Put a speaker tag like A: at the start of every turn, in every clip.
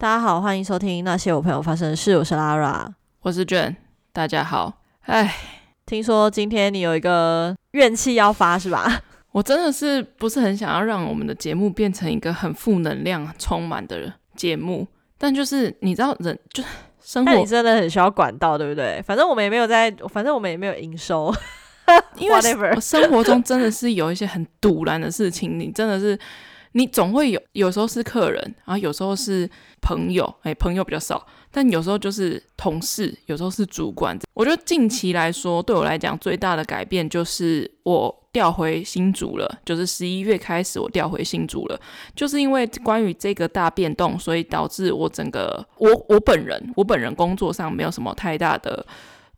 A: 大家好，欢迎收听那些我朋友发生的事。我是 Lara，
B: 我是卷。大家好，哎，
A: 听说今天你有一个怨气要发是吧？
B: 我真的是不是很想要让我们的节目变成一个很负能量充满的节目，但就是你知道人就生活，
A: 你真的很需要管道，对不对？反正我们也没有在，反正我们也没有营收，
B: 因为 生活中真的是有一些很堵然的事情，你真的是。你总会有，有时候是客人，然后有时候是朋友，哎，朋友比较少，但有时候就是同事，有时候是主管。我觉得近期来说，对我来讲最大的改变就是我调回新组了，就是十一月开始我调回新组了，就是因为关于这个大变动，所以导致我整个我我本人我本人工作上没有什么太大的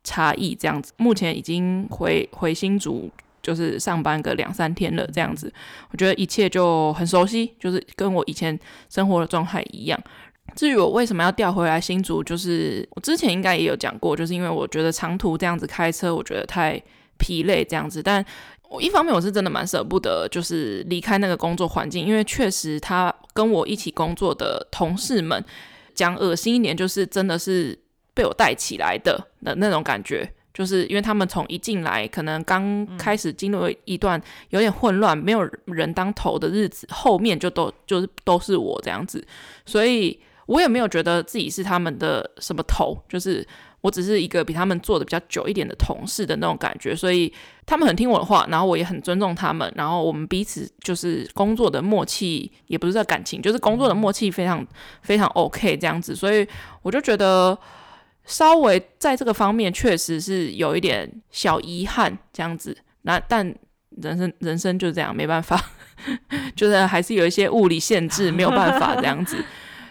B: 差异，这样子，目前已经回回新组。就是上班个两三天了，这样子，我觉得一切就很熟悉，就是跟我以前生活的状态一样。至于我为什么要调回来新竹，就是我之前应该也有讲过，就是因为我觉得长途这样子开车，我觉得太疲累这样子。但我一方面我是真的蛮舍不得，就是离开那个工作环境，因为确实他跟我一起工作的同事们，讲恶心一点，就是真的是被我带起来的的那种感觉。就是因为他们从一进来，可能刚开始进入一段有点混乱，没有人当头的日子，后面就都就是都是我这样子，所以我也没有觉得自己是他们的什么头，就是我只是一个比他们做的比较久一点的同事的那种感觉，所以他们很听我的话，然后我也很尊重他们，然后我们彼此就是工作的默契，也不是在感情，就是工作的默契非常非常 OK 这样子，所以我就觉得。稍微在这个方面确实是有一点小遗憾，这样子。那但人生人生就这样，没办法，就是还是有一些物理限制，没有办法这样子。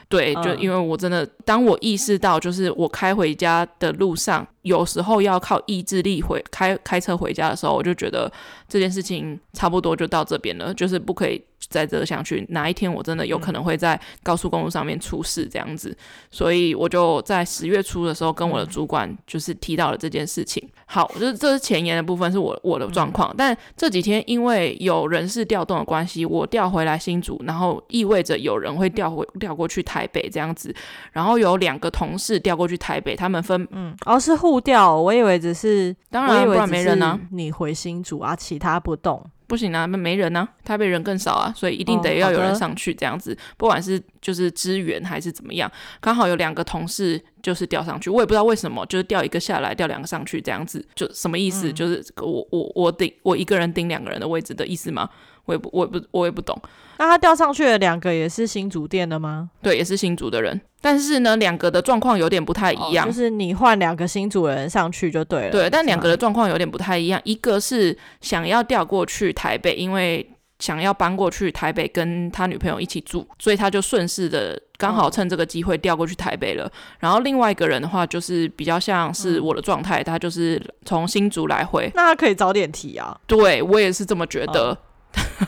B: 对，就因为我真的，当我意识到，就是我开回家的路上，有时候要靠意志力回开开车回家的时候，我就觉得这件事情差不多就到这边了，就是不可以。再折下去，哪一天我真的有可能会在高速公路上面出事这样子，所以我就在十月初的时候跟我的主管就是提到了这件事情。好，就是这是前言的部分是我我的状况，但这几天因为有人事调动的关系，我调回来新竹，然后意味着有人会调回调过去台北这样子，然后有两个同事调过去台北，他们分嗯，
A: 哦是互调，我以为只是
B: 当然不然没人呢，
A: 你回新竹啊，其他不动。
B: 不行啊，那没人呢、啊，台北人更少啊，所以一定得要有人上去这样子，哦、不管是就是支援还是怎么样，刚好有两个同事就是调上去，我也不知道为什么，就是调一个下来，调两个上去这样子，就什么意思？嗯、就是我我我顶我一个人顶两个人的位置的意思吗？我也不我也不我也不懂。
A: 那他调上去的两个也是新竹店的吗？
B: 对，也是新竹的人。但是呢，两个的状况有点不太一样。
A: 哦、就是你换两个新主人上去就对了。
B: 对，但两个的状况有点不太一样。一个是想要调过去台北，因为想要搬过去台北跟他女朋友一起住，所以他就顺势的刚好趁这个机会调过去台北了。哦、然后另外一个人的话，就是比较像是我的状态，嗯、他就是从新竹来回。
A: 那他可以早点提啊。
B: 对，我也是这么觉得。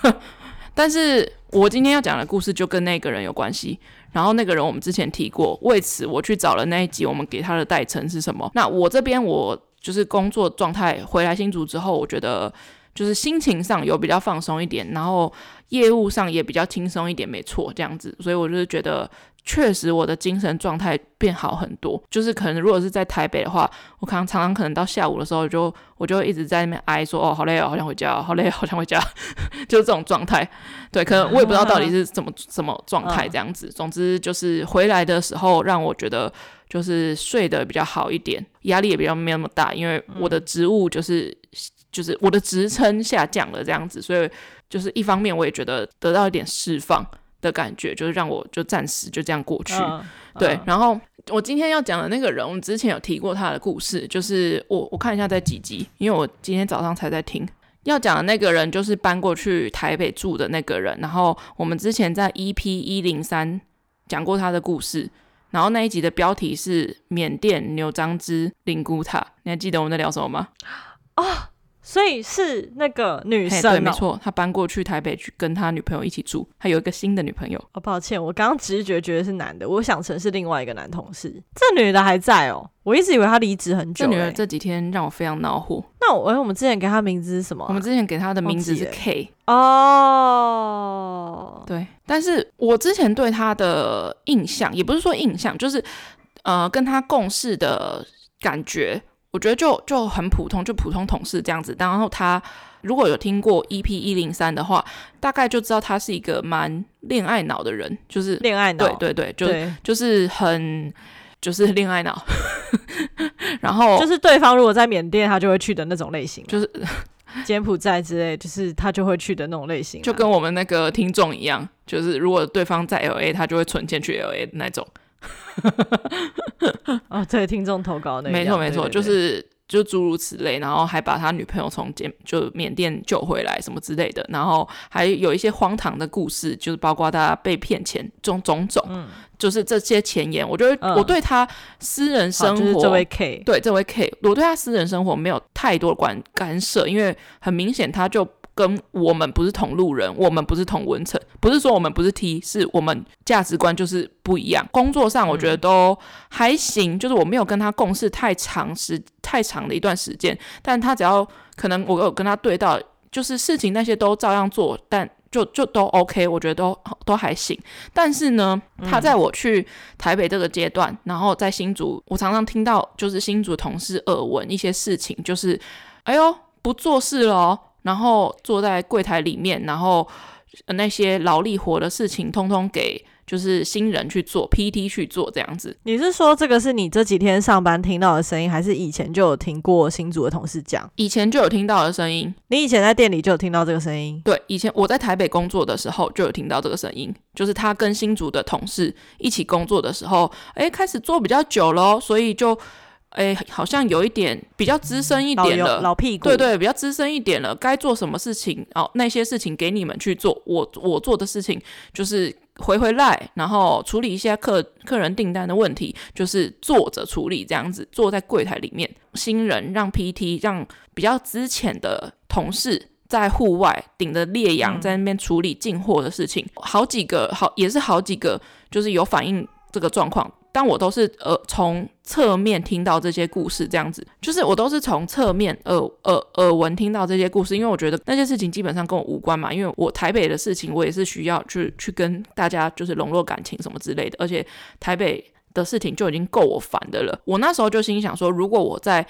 B: 哦 但是我今天要讲的故事就跟那个人有关系，然后那个人我们之前提过，为此我去找了那一集，我们给他的代称是什么？那我这边我就是工作状态回来新竹之后，我觉得就是心情上有比较放松一点，然后业务上也比较轻松一点，没错，这样子，所以我就是觉得。确实，我的精神状态变好很多。就是可能，如果是在台北的话，我可能常常可能到下午的时候就，就我就一直在那边哀说：“哦，好累哦，好想回家，好累，好想回家。”就是这种状态。对，可能我也不知道到底是怎么什么状态这样子。总之就是回来的时候，让我觉得就是睡得比较好一点，压力也比较没有那么大，因为我的职务就是就是我的职称下降了这样子，所以就是一方面我也觉得得到一点释放。的感觉就是让我就暂时就这样过去，嗯、对。嗯、然后我今天要讲的那个人，我们之前有提过他的故事，就是我我看一下在几集，因为我今天早上才在听。要讲的那个人就是搬过去台北住的那个人，然后我们之前在 EP 一零三讲过他的故事，然后那一集的标题是缅甸牛樟芝灵骨塔，你还记得我们在聊什么吗？
A: 哦，所以是那个女生、喔，
B: 对，没错，他搬过去台北去跟他女朋友一起住，他有一个新的女朋友。
A: 哦，抱歉，我刚刚直觉觉得是男的，我想成是另外一个男同事。这女的还在哦、喔，我一直以为她离职很久、欸。
B: 这女的这几天让我非常恼火。
A: 那我，我们之前给她名字是什么、啊？
B: 我们之前给她的名字是 K。
A: 哦，
B: 对，但是我之前对她的印象，也不是说印象，就是呃，跟她共事的感觉。我觉得就就很普通，就普通同事这样子。然后他如果有听过 EP 一零三的话，大概就知道他是一个蛮恋爱脑的人，就是
A: 恋爱脑。
B: 对对对，就对就是很就是恋爱脑。然后
A: 就是对方如果在缅甸，他就会去的那种类型，
B: 就是
A: 柬埔寨之类，就是他就会去的那种类型，
B: 就跟我们那个听众一样，就是如果对方在 LA，他就会存钱去 LA 的那种。
A: 哦，对，听众投稿那
B: 没错没错，就是就诸如此类，然后还把他女朋友从柬就缅甸救回来什么之类的，然后还有一些荒唐的故事，就是包括他被骗钱种种种，嗯，就是这些前言，我觉得我对他私人生活，
A: 就是这位 K，
B: 对这位 K，我对他私人生活没有太多关干涉，因为很明显他就。跟我们不是同路人，我们不是同温层，不是说我们不是 T，是我们价值观就是不一样。工作上我觉得都还行，就是我没有跟他共事太长时太长的一段时间，但他只要可能我有跟他对到，就是事情那些都照样做，但就就都 OK，我觉得都都还行。但是呢，他在我去台北这个阶段，然后在新竹，我常常听到就是新竹同事耳闻一些事情，就是哎呦不做事了。然后坐在柜台里面，然后那些劳力活的事情，通通给就是新人去做，PT 去做这样子。
A: 你是说这个是你这几天上班听到的声音，还是以前就有听过新组的同事讲？
B: 以前就有听到的声音。
A: 你以前在店里就有听到这个声音？
B: 对，以前我在台北工作的时候就有听到这个声音，就是他跟新组的同事一起工作的时候，诶，开始做比较久了，所以就。哎，好像有一点比较资深一点了，
A: 老，老屁股，
B: 对对，比较资深一点了。该做什么事情哦，那些事情给你们去做，我我做的事情就是回回来，然后处理一些客客人订单的问题，就是坐着处理这样子，坐在柜台里面。新人让 PT 让比较资浅的同事在户外顶着烈阳在那边处理进货的事情，嗯、好几个好也是好几个，就是有反映这个状况。但我都是呃从侧面听到这些故事，这样子，就是我都是从侧面耳耳耳闻听到这些故事，因为我觉得那些事情基本上跟我无关嘛，因为我台北的事情我也是需要去去跟大家就是笼络感情什么之类的，而且台北的事情就已经够我烦的了。我那时候就心想说，如果我在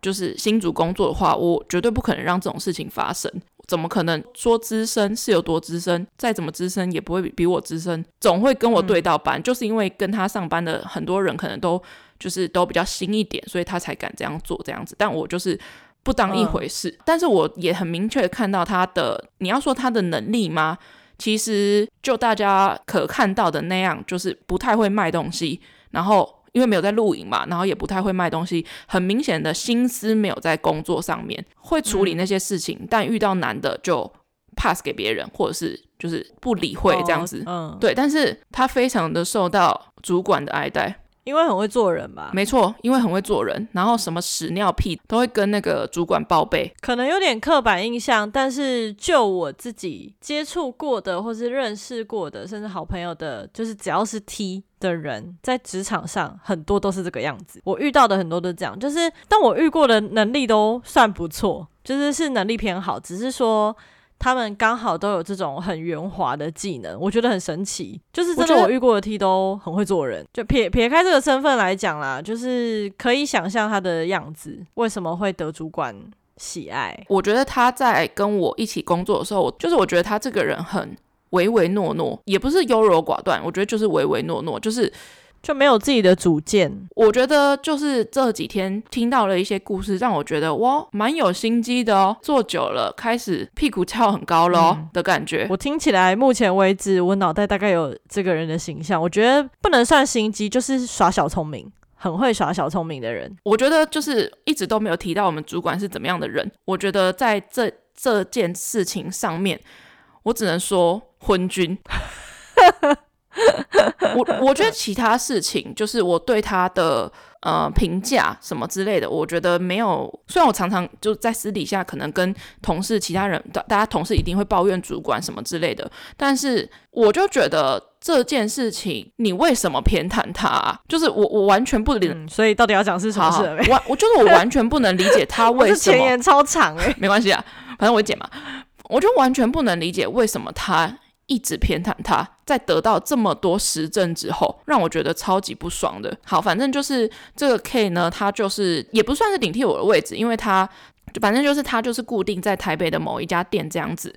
B: 就是新竹工作的话，我绝对不可能让这种事情发生。怎么可能说资深是有多资深？再怎么资深也不会比比我资深，总会跟我对到班，嗯、就是因为跟他上班的很多人可能都就是都比较新一点，所以他才敢这样做这样子。但我就是不当一回事，嗯、但是我也很明确看到他的，你要说他的能力吗？其实就大家可看到的那样，就是不太会卖东西，然后。因为没有在露营嘛，然后也不太会卖东西，很明显的心思没有在工作上面，会处理那些事情，嗯、但遇到难的就 pass 给别人，或者是就是不理会这样子。
A: 哦、嗯，
B: 对，但是他非常的受到主管的爱戴。
A: 因为很会做人吧？
B: 没错，因为很会做人，然后什么屎尿屁都会跟那个主管报备。
A: 可能有点刻板印象，但是就我自己接触过的，或是认识过的，甚至好朋友的，就是只要是 T 的人，在职场上很多都是这个样子。我遇到的很多都这样，就是但我遇过的能力都算不错，就是是能力偏好，只是说。他们刚好都有这种很圆滑的技能，我觉得很神奇。就是真的，我遇过的 T 都很会做人。就撇撇开这个身份来讲啦，就是可以想象他的样子为什么会得主管喜爱。
B: 我觉得他在跟我一起工作的时候，就是我觉得他这个人很唯唯诺诺，也不是优柔寡断，我觉得就是唯唯诺诺，就是。
A: 就没有自己的主见。
B: 我觉得就是这几天听到了一些故事，让我觉得哇，蛮有心机的哦。做久了，开始屁股翘很高咯、嗯、的感觉。
A: 我听起来，目前为止，我脑袋大概有这个人的形象。我觉得不能算心机，就是耍小聪明，很会耍小聪明的人。
B: 我觉得就是一直都没有提到我们主管是怎么样的人。我觉得在这这件事情上面，我只能说昏君。我我觉得其他事情就是我对他的呃评价什么之类的，我觉得没有。虽然我常常就在私底下可能跟同事、其他人，大大家同事一定会抱怨主管什么之类的，但是我就觉得这件事情，你为什么偏袒他啊？就是我我完全不理、
A: 嗯，所以到底要讲是什么事？
B: 我我就是我完全不能理解他 为什么
A: 前言超长哎，
B: 没关系啊，反正我会剪嘛。我就完全不能理解为什么他一直偏袒他，在得到这么多实证之后，让我觉得超级不爽的。好，反正就是这个 K 呢，他就是也不算是顶替我的位置，因为他就反正就是他就是固定在台北的某一家店这样子。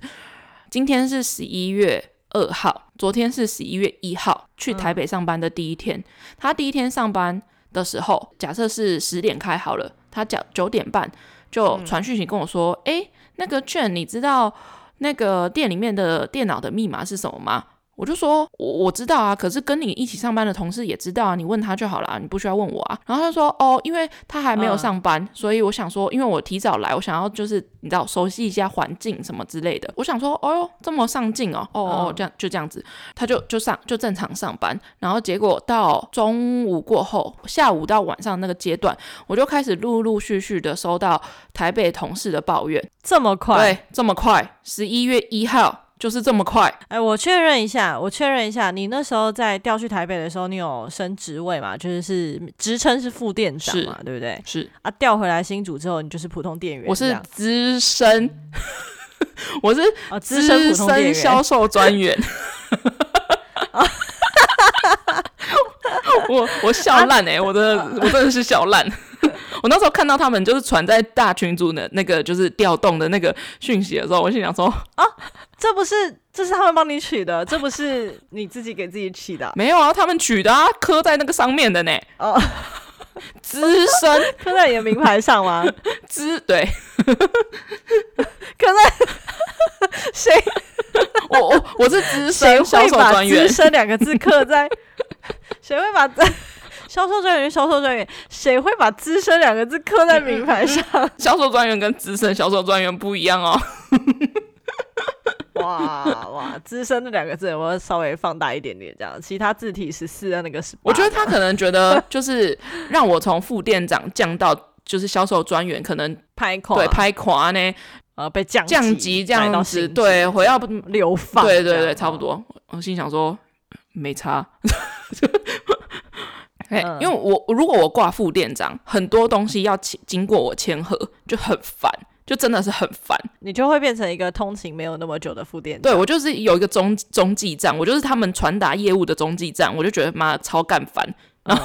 B: 今天是十一月二号，昨天是十一月一号，去台北上班的第一天。他第一天上班的时候，假设是十点开好了，他讲九点半就传讯息跟我说，哎、那个券，你知道那个店里面的电脑的密码是什么吗？我就说，我我知道啊，可是跟你一起上班的同事也知道啊，你问他就好了，你不需要问我啊。然后他说，哦，因为他还没有上班，嗯、所以我想说，因为我提早来，我想要就是你知道熟悉一下环境什么之类的。我想说，哦哟，这么上进哦，哦哦，这样就这样子，他就就上就正常上班。然后结果到中午过后，下午到晚上那个阶段，我就开始陆陆续续的收到台北同事的抱怨，
A: 这么快？
B: 对，这么快，十一月一号。就是这么快？
A: 哎，我确认一下，我确认一下，你那时候在调去台北的时候，你有升职位嘛？就是是职称是副店长嘛，对不对？
B: 是
A: 啊，调回来新组之后，你就是普通店员。
B: 我是资深，我是
A: 啊，资深普通店，
B: 销售专员。我我笑烂哎、欸，我的我真的是笑烂。我那时候看到他们就是传在大群组的那个就是调动的那个讯息的时候，我心想说啊，
A: 这不是这是他们帮你取的，这不是你自己给自己取的？
B: 没有啊，他们取的啊，刻在那个上面的呢。哦，资深
A: 刻在你的名牌上吗？
B: 资对，
A: 刻在 谁？
B: 我我我是资深销售专员，
A: 资深两个字刻在 谁会把这？销售专员，销售专员，谁会把“资深”两个字刻在名牌上？
B: 销售专员跟资深销售专员不一样哦。
A: 哇哇，资深那两个字，我要稍微放大一点点，这样，其他字体十四的那个是。
B: 我觉得他可能觉得，就是让我从副店长降到就是销售专员，可能
A: 拍垮，
B: 对，拍垮呢，
A: 呃，被降
B: 降级这样子，对，回要
A: 流放，
B: 对对对，差不多。我心想说，没差。哎，因为我如果我挂副店长，很多东西要经过我签合，就很烦，就真的是很烦。
A: 你就会变成一个通勤没有那么久的副店长。
B: 对，我就是有一个中中继站，我就是他们传达业务的中继站，我就觉得妈超干烦。
A: 嗯、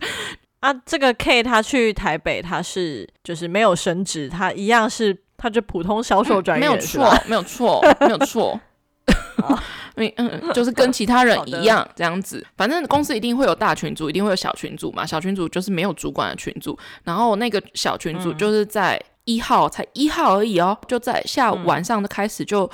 A: 啊，这个 K 他去台北，他是就是没有升职，他一样是他就普通销售专员，
B: 嗯，没有错，没有错，没有错。嗯嗯，就是跟其他人一样这样子，反正公司一定会有大群组，一定会有小群组嘛。小群组就是没有主管的群组，然后那个小群组就是在一号，才一号而已哦，就在下午晚上的开始就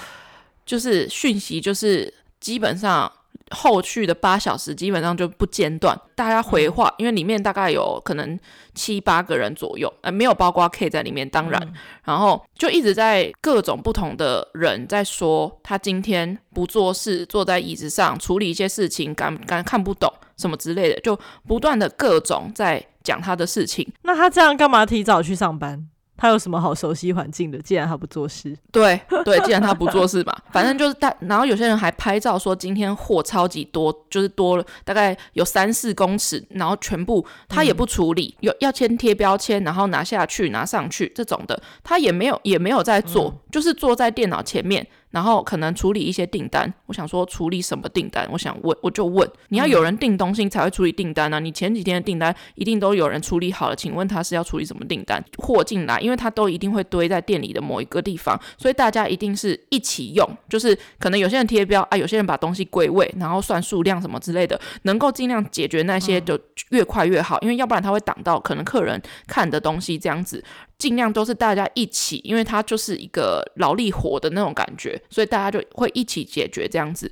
B: 就是讯息，就是基本上。后续的八小时基本上就不间断，大家回话，因为里面大概有可能七八个人左右，呃，没有包括 K 在里面，当然，嗯、然后就一直在各种不同的人在说，他今天不做事，坐在椅子上处理一些事情，感感看不懂什么之类的，就不断的各种在讲他的事情。
A: 那他这样干嘛提早去上班？他有什么好熟悉环境的？既然他不做事，
B: 对对，既然他不做事嘛，反正就是大。然后有些人还拍照说今天货超级多，就是多了大概有三四公尺，然后全部他也不处理，嗯、有要先贴标签，然后拿下去拿上去这种的，他也没有也没有在做，嗯、就是坐在电脑前面。然后可能处理一些订单，我想说处理什么订单？我想问，我就问，你要有人订东西才会处理订单啊？你前几天的订单一定都有人处理好了，请问。他是要处理什么订单？货进来，因为他都一定会堆在店里的某一个地方，所以大家一定是一起用，就是可能有些人贴标啊，有些人把东西归位，然后算数量什么之类的，能够尽量解决那些就越快越好，因为要不然他会挡到可能客人看的东西这样子。尽量都是大家一起，因为他就是一个劳力活的那种感觉，所以大家就会一起解决这样子。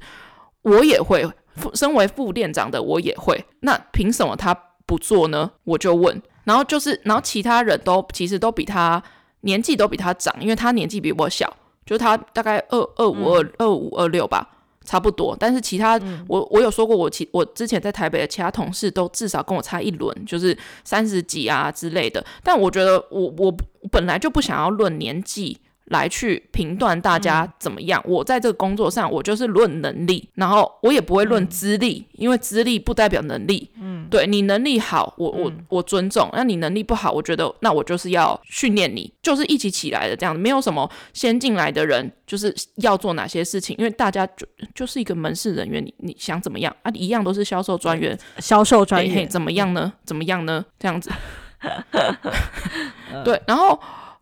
B: 我也会，身为副店长的我也会。那凭什么他不做呢？我就问。然后就是，然后其他人都其实都比他年纪都比他长，因为他年纪比我小，就是他大概二二五二二五二六吧。差不多。但是其他，
A: 嗯、
B: 我我有说过我，我其我之前在台北的其他同事都至少跟我差一轮，就是三十几啊之类的。但我觉得我我本来就不想要论年纪。来去评断大家怎么样？嗯、我在这个工作上，我就是论能力，然后我也不会论资历，嗯、因为资历不代表能力。嗯，对你能力好，我我我尊重；那你能力不好，我觉得那我就是要训练你，就是一起起来的这样子，没有什么先进来的人就是要做哪些事情，因为大家就就是一个门市人员，你你想怎么样啊？一样都是销售专员，
A: 销售专员
B: 怎么样呢？怎么样呢？这样子，对，然后。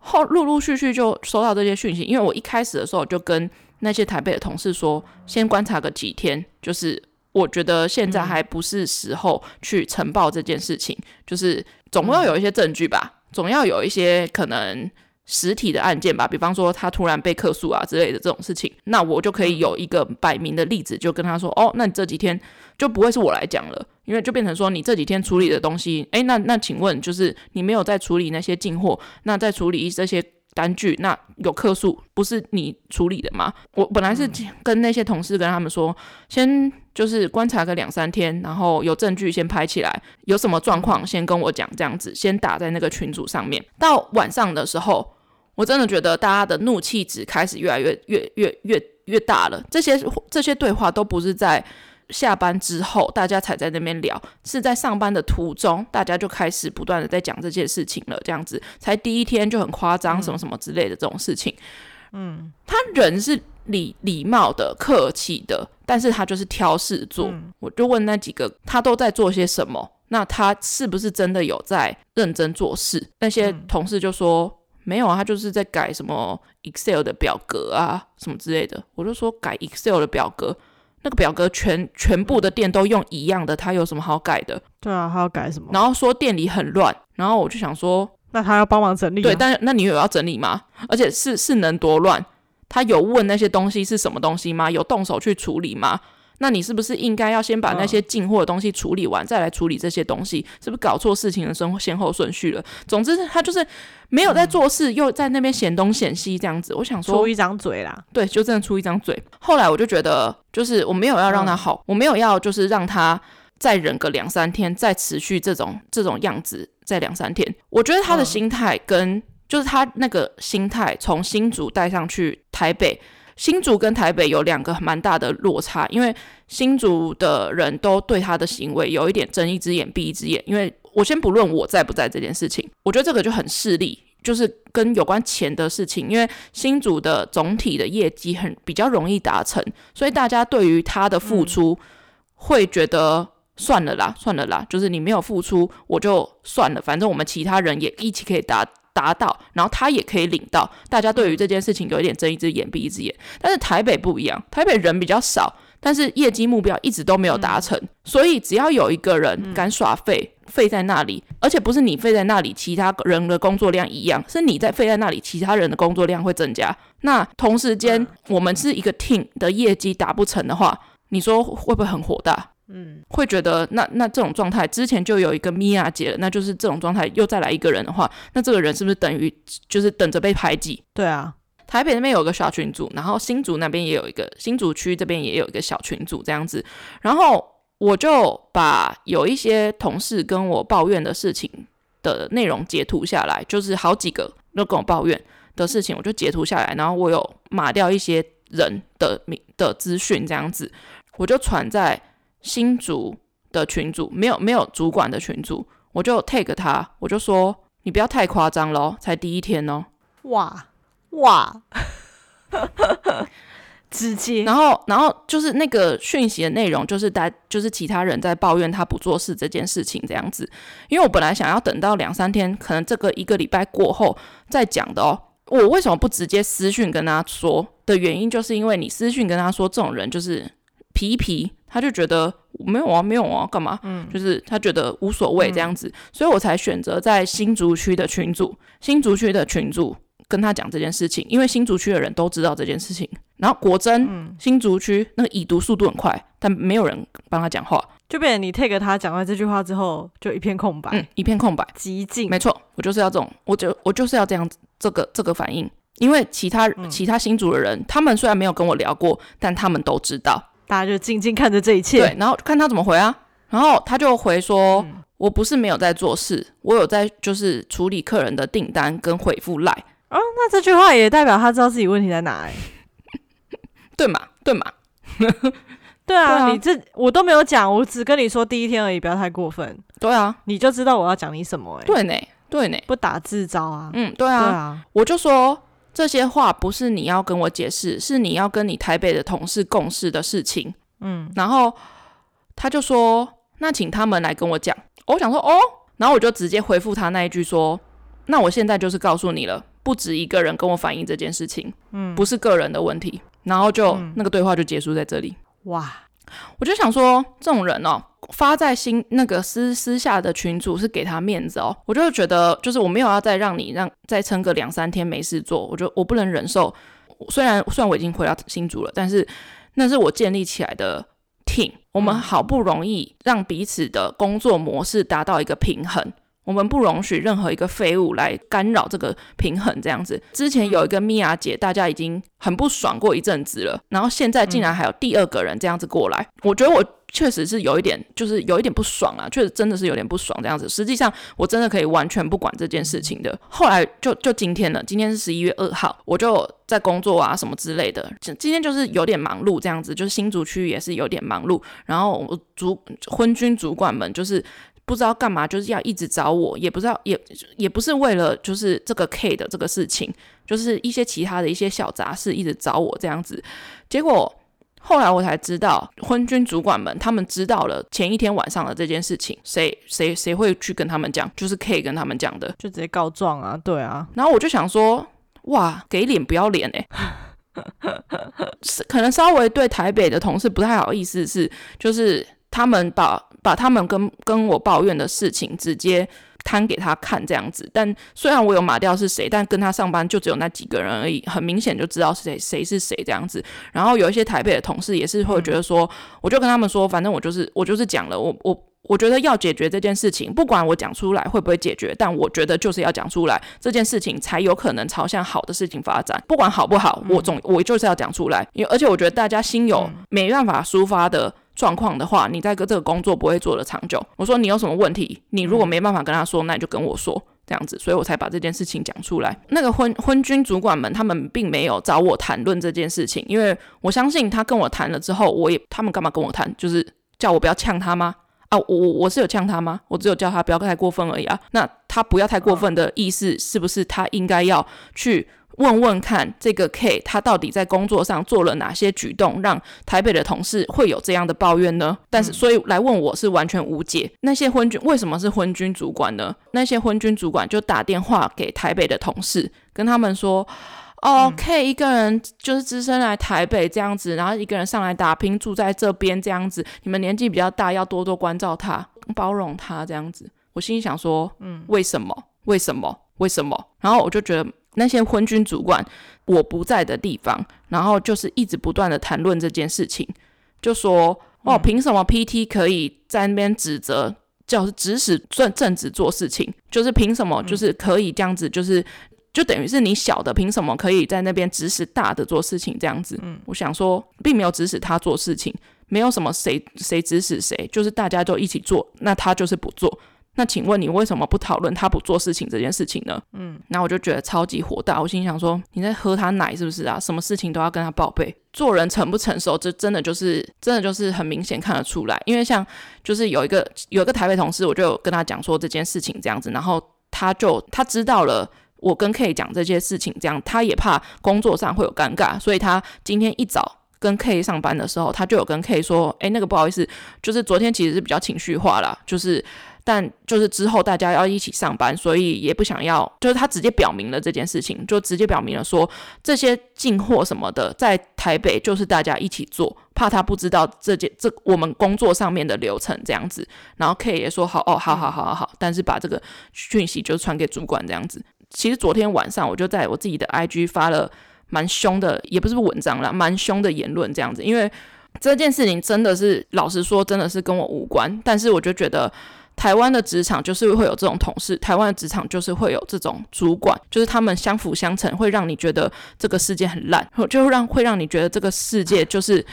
B: 后陆陆续续就收到这些讯息，因为我一开始的时候就跟那些台北的同事说，先观察个几天，就是我觉得现在还不是时候去呈报这件事情，嗯、就是总要有一些证据吧，总要有一些可能实体的案件吧，比方说他突然被客诉啊之类的这种事情，那我就可以有一个摆明的例子，就跟他说，哦，那你这几天就不会是我来讲了。因为就变成说，你这几天处理的东西，诶，那那请问，就是你没有在处理那些进货，那在处理这些单据，那有客诉，不是你处理的吗？我本来是跟那些同事跟他们说，先就是观察个两三天，然后有证据先拍起来，有什么状况先跟我讲，这样子先打在那个群组上面。到晚上的时候，我真的觉得大家的怒气值开始越来越越越越越大了。这些这些对话都不是在。下班之后，大家才在那边聊，是在上班的途中，大家就开始不断的在讲这件事情了。这样子，才第一天就很夸张，什么什么之类的这种事情。嗯，他人是礼礼貌的、客气的，但是他就是挑事做。嗯、我就问那几个，他都在做些什么？那他是不是真的有在认真做事？那些同事就说、嗯、没有啊，他就是在改什么 Excel 的表格啊，什么之类的。我就说改 Excel 的表格。那个表格全全部的店都用一样的，他有什么好改的？
A: 对啊，他要改什么？
B: 然后说店里很乱，然后我就想说，
A: 那他要帮忙整理？
B: 对，但那你有要整理吗？而且是是能多乱？他有问那些东西是什么东西吗？有动手去处理吗？那你是不是应该要先把那些进货的东西处理完，嗯、再来处理这些东西？是不是搞错事情的先先后顺序了？总之，他就是没有在做事，嗯、又在那边嫌东嫌西这样子。我想说，
A: 出一张嘴啦，
B: 对，就真的出一张嘴。后来我就觉得，就是我没有要让他好，嗯、我没有要就是让他再忍个两三天，再持续这种这种样子，再两三天。我觉得他的心态跟、嗯、就是他那个心态，从新竹带上去台北。新竹跟台北有两个蛮大的落差，因为新竹的人都对他的行为有一点睁一只眼闭一只眼。因为我先不论我在不在这件事情，我觉得这个就很势利，就是跟有关钱的事情。因为新竹的总体的业绩很比较容易达成，所以大家对于他的付出会觉得算了啦，算了啦，就是你没有付出我就算了，反正我们其他人也一起可以达。达到，然后他也可以领到。大家对于这件事情有一点睁一只眼闭一只眼。但是台北不一样，台北人比较少，但是业绩目标一直都没有达成。嗯、所以只要有一个人敢耍废，废在那里，而且不是你废在那里，其他人的工作量一样，是你在废在那里，其他人的工作量会增加。那同时间我们是一个 team 的业绩达不成的话，你说会不会很火大？嗯，会觉得那那这种状态之前就有一个米娅姐了，那就是这种状态又再来一个人的话，那这个人是不是等于就是等着被排挤？
A: 对啊，
B: 台北那边有个小群组，然后新竹那边也有一个，新竹区这边也有一个小群组这样子，然后我就把有一些同事跟我抱怨的事情的内容截图下来，就是好几个都跟我抱怨的事情，我就截图下来，然后我有码掉一些人的名的资讯这样子，我就传在。新竹的群组没有没有主管的群组，我就 take 他，我就说你不要太夸张喽，才第一天哦。
A: 哇哇，直接。
B: 然后然后就是那个讯息的内容，就是大就是其他人在抱怨他不做事这件事情这样子。因为我本来想要等到两三天，可能这个一个礼拜过后再讲的哦。我为什么不直接私讯跟他说的原因，就是因为你私讯跟他说，这种人就是皮皮。他就觉得没有啊，没有啊，干嘛？嗯，就是他觉得无所谓这样子，嗯、所以我才选择在新竹区的群组，新竹区的群组跟他讲这件事情，因为新竹区的人都知道这件事情。然后果真，嗯、新竹区那个已读速度很快，但没有人帮他讲话，
A: 就变成你 take 他讲完这句话之后，就一片空白，
B: 嗯，一片空白，
A: 极静。
B: 没错，我就是要这种，我就我就是要这样子，这个这个反应，因为其他其他新竹的人，嗯、他们虽然没有跟我聊过，但他们都知道。
A: 大家就静静看着这一切。
B: 对，然后看他怎么回啊。然后他就回说：“嗯、我不是没有在做事，我有在就是处理客人的订单跟回复赖。”
A: 哦，那这句话也代表他知道自己问题在哪？哎，
B: 对嘛，对嘛。
A: 对啊，对啊，你这我都没有讲，我只跟你说第一天而已，不要太过分。
B: 对啊，
A: 你就知道我要讲你什么？哎，
B: 对呢，对呢，
A: 不打自招啊。
B: 嗯，对啊，对啊，我就说这些话不是你要跟我解释，是你要跟你台北的同事共事的事情。嗯，然后他就说。那请他们来跟我讲。我想说哦，然后我就直接回复他那一句说：“那我现在就是告诉你了，不止一个人跟我反映这件事情，嗯，不是个人的问题。”然后就、嗯、那个对话就结束在这里。哇，我就想说，这种人哦，发在心那个私私下的群主是给他面子哦。我就觉得，就是我没有要再让你让再撑个两三天没事做，我就我不能忍受。虽然虽然我已经回到新竹了，但是那是我建立起来的。我们好不容易让彼此的工作模式达到一个平衡，我们不容许任何一个废物来干扰这个平衡。这样子，之前有一个米娅姐，大家已经很不爽过一阵子了，然后现在竟然还有第二个人这样子过来，我觉得我。确实是有一点，就是有一点不爽啊，确实真的是有点不爽这样子。实际上，我真的可以完全不管这件事情的。后来就就今天了，今天是十一月二号，我就在工作啊什么之类的。今天就是有点忙碌这样子，就是新竹区也是有点忙碌。然后我主昏君主管们就是不知道干嘛，就是要一直找我，也不知道也也不是为了就是这个 K 的这个事情，就是一些其他的一些小杂事一直找我这样子，结果。后来我才知道，昏君主管们他们知道了前一天晚上的这件事情，谁谁谁会去跟他们讲？就是 K 跟他们讲的，
A: 就直接告状啊，对啊。
B: 然后我就想说，哇，给脸不要脸 哎、可能稍微对台北的同事不太好意思，是就是他们把把他们跟跟我抱怨的事情直接。摊给他看这样子，但虽然我有码掉是谁，但跟他上班就只有那几个人而已，很明显就知道是谁谁是谁这样子。然后有一些台北的同事也是会觉得说，嗯、我就跟他们说，反正我就是我就是讲了，我我我觉得要解决这件事情，不管我讲出来会不会解决，但我觉得就是要讲出来，这件事情才有可能朝向好的事情发展。不管好不好，我总我就是要讲出来，因为而且我觉得大家心有没办法抒发的。状况的话，你在这个工作不会做得长久。我说你有什么问题，你如果没办法跟他说，那你就跟我说这样子，所以我才把这件事情讲出来。那个昏昏君主管们，他们并没有找我谈论这件事情，因为我相信他跟我谈了之后，我也他们干嘛跟我谈，就是叫我不要呛他吗？啊，我我我是有呛他吗？我只有叫他不要太过分而已啊。那他不要太过分的意思，是不是他应该要去？问问看，这个 K 他到底在工作上做了哪些举动，让台北的同事会有这样的抱怨呢？但是，所以来问我是完全无解。那些昏君为什么是昏君主管呢？那些昏君主管就打电话给台北的同事，跟他们说：“哦，K 一个人就是只身来台北这样子，然后一个人上来打拼，住在这边这样子。你们年纪比较大，要多多关照他，包容他这样子。”我心里想说：“嗯，为什么？为什么？为什么？”然后我就觉得。那些昏君主管，我不在的地方，然后就是一直不断的谈论这件事情，就说哦，凭什么 PT 可以在那边指责，叫是指使正正直做事情，就是凭什么就是可以这样子，就是就等于是你小的凭什么可以在那边指使大的做事情这样子？嗯，我想说，并没有指使他做事情，没有什么谁谁指使谁，就是大家都一起做，那他就是不做。那请问你为什么不讨论他不做事情这件事情呢？嗯，那我就觉得超级火大，我心想说你在喝他奶是不是啊？什么事情都要跟他报备，做人成不成熟，这真的就是真的就是很明显看得出来。因为像就是有一个有一个台北同事，我就有跟他讲说这件事情这样子，然后他就他知道了我跟 K 讲这些事情，这样他也怕工作上会有尴尬，所以他今天一早跟 K 上班的时候，他就有跟 K 说，哎，那个不好意思，就是昨天其实是比较情绪化啦，就是。但就是之后大家要一起上班，所以也不想要，就是他直接表明了这件事情，就直接表明了说这些进货什么的在台北就是大家一起做，怕他不知道这件这我们工作上面的流程这样子。然后 K 也说好哦，好好好好好，但是把这个讯息就传给主管这样子。其实昨天晚上我就在我自己的 IG 发了蛮凶的，也不是文章啦，蛮凶的言论这样子，因为这件事情真的是老实说真的是跟我无关，但是我就觉得。台湾的职场就是会有这种同事，台湾的职场就是会有这种主管，就是他们相辅相成，会让你觉得这个世界很烂，就让会让你觉得这个世界就是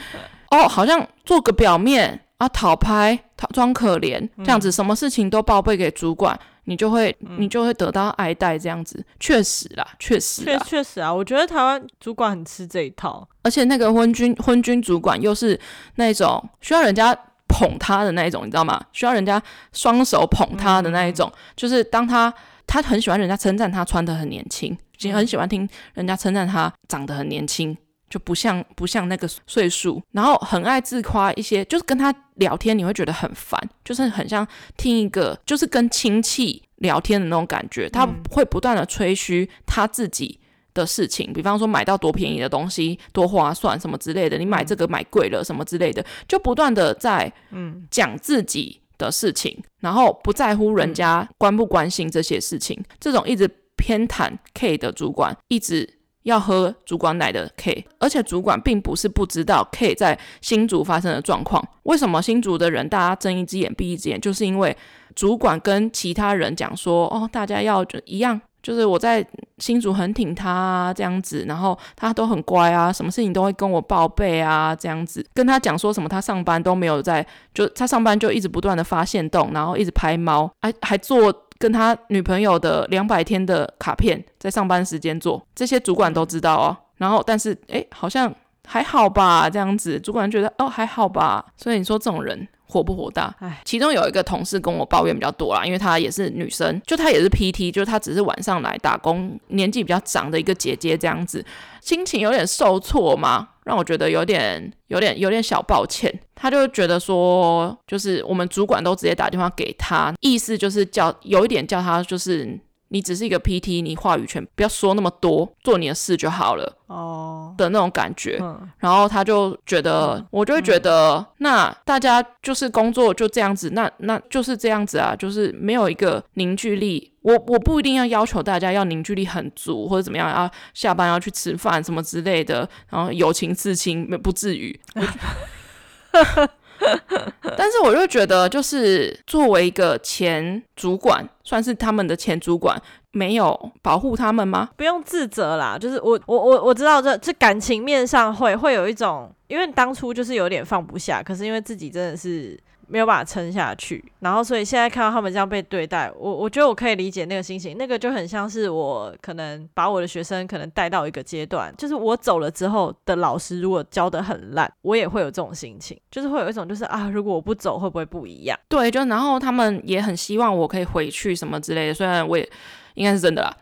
B: 哦，好像做个表面啊，讨拍、讨装可怜这样子，什么事情都报备给主管。嗯你就会，你就会得到爱戴，这样子，确实啦，确实，
A: 确确实啊，我觉得台湾主管很吃这一套，
B: 而且那个昏君昏君主管又是那种需要人家捧他的那一种，你知道吗？需要人家双手捧他的那一种，嗯、就是当他他很喜欢人家称赞他穿的很年轻，也很喜欢听人家称赞他长得很年轻。就不像不像那个岁数，然后很爱自夸一些，就是跟他聊天你会觉得很烦，就是很像听一个就是跟亲戚聊天的那种感觉。他会不断的吹嘘他自己的事情，比方说买到多便宜的东西，多划算什么之类的，你买这个买贵了什么之类的，就不断的在嗯讲自己的事情，然后不在乎人家关不关心这些事情。这种一直偏袒 K 的主管，一直。要喝主管奶的 K，而且主管并不是不知道 K 在新竹发生的状况。为什么新竹的人大家睁一只眼闭一只眼？就是因为主管跟其他人讲说，哦，大家要就一样，就是我在新竹很挺他啊，这样子，然后他都很乖啊，什么事情都会跟我报备啊，这样子，跟他讲说什么他上班都没有在，就他上班就一直不断的发现动，然后一直拍猫，还还做。跟他女朋友的两百天的卡片，在上班时间做，这些主管都知道哦。然后，但是，诶，好像还好吧，这样子，主管觉得哦还好吧。所以你说这种人火不火大？唉，其中有一个同事跟我抱怨比较多啦，因为她也是女生，就她也是 PT，就是她只是晚上来打工，年纪比较长的一个姐姐这样子，心情有点受挫嘛。让我觉得有点、有点、有点小抱歉。她就觉得说，就是我们主管都直接打电话给她，意思就是叫有一点叫她，就是你只是一个 PT，你话语权不要说那么多，做你的事就好了哦的那种感觉。嗯、然后他就觉得，嗯、我就会觉得，嗯、那大家就是工作就这样子，那那就是这样子啊，就是没有一个凝聚力。我我不一定要要求大家要凝聚力很足或者怎么样，要下班要去吃饭什么之类的，然后友情刺青不至于。但是我就觉得，就是作为一个前主管，算是他们的前主管，没有保护他们吗？
A: 不用自责啦，就是我我我我知道这这感情面上会会有一种，因为当初就是有点放不下，可是因为自己真的是。没有办法撑下去，然后所以现在看到他们这样被对待，我我觉得我可以理解那个心情，那个就很像是我可能把我的学生可能带到一个阶段，就是我走了之后的老师如果教得很烂，我也会有这种心情，就是会有一种就是啊，如果我不走会不会不一样？
B: 对，就然后他们也很希望我可以回去什么之类的，虽然我也应该是真的啦。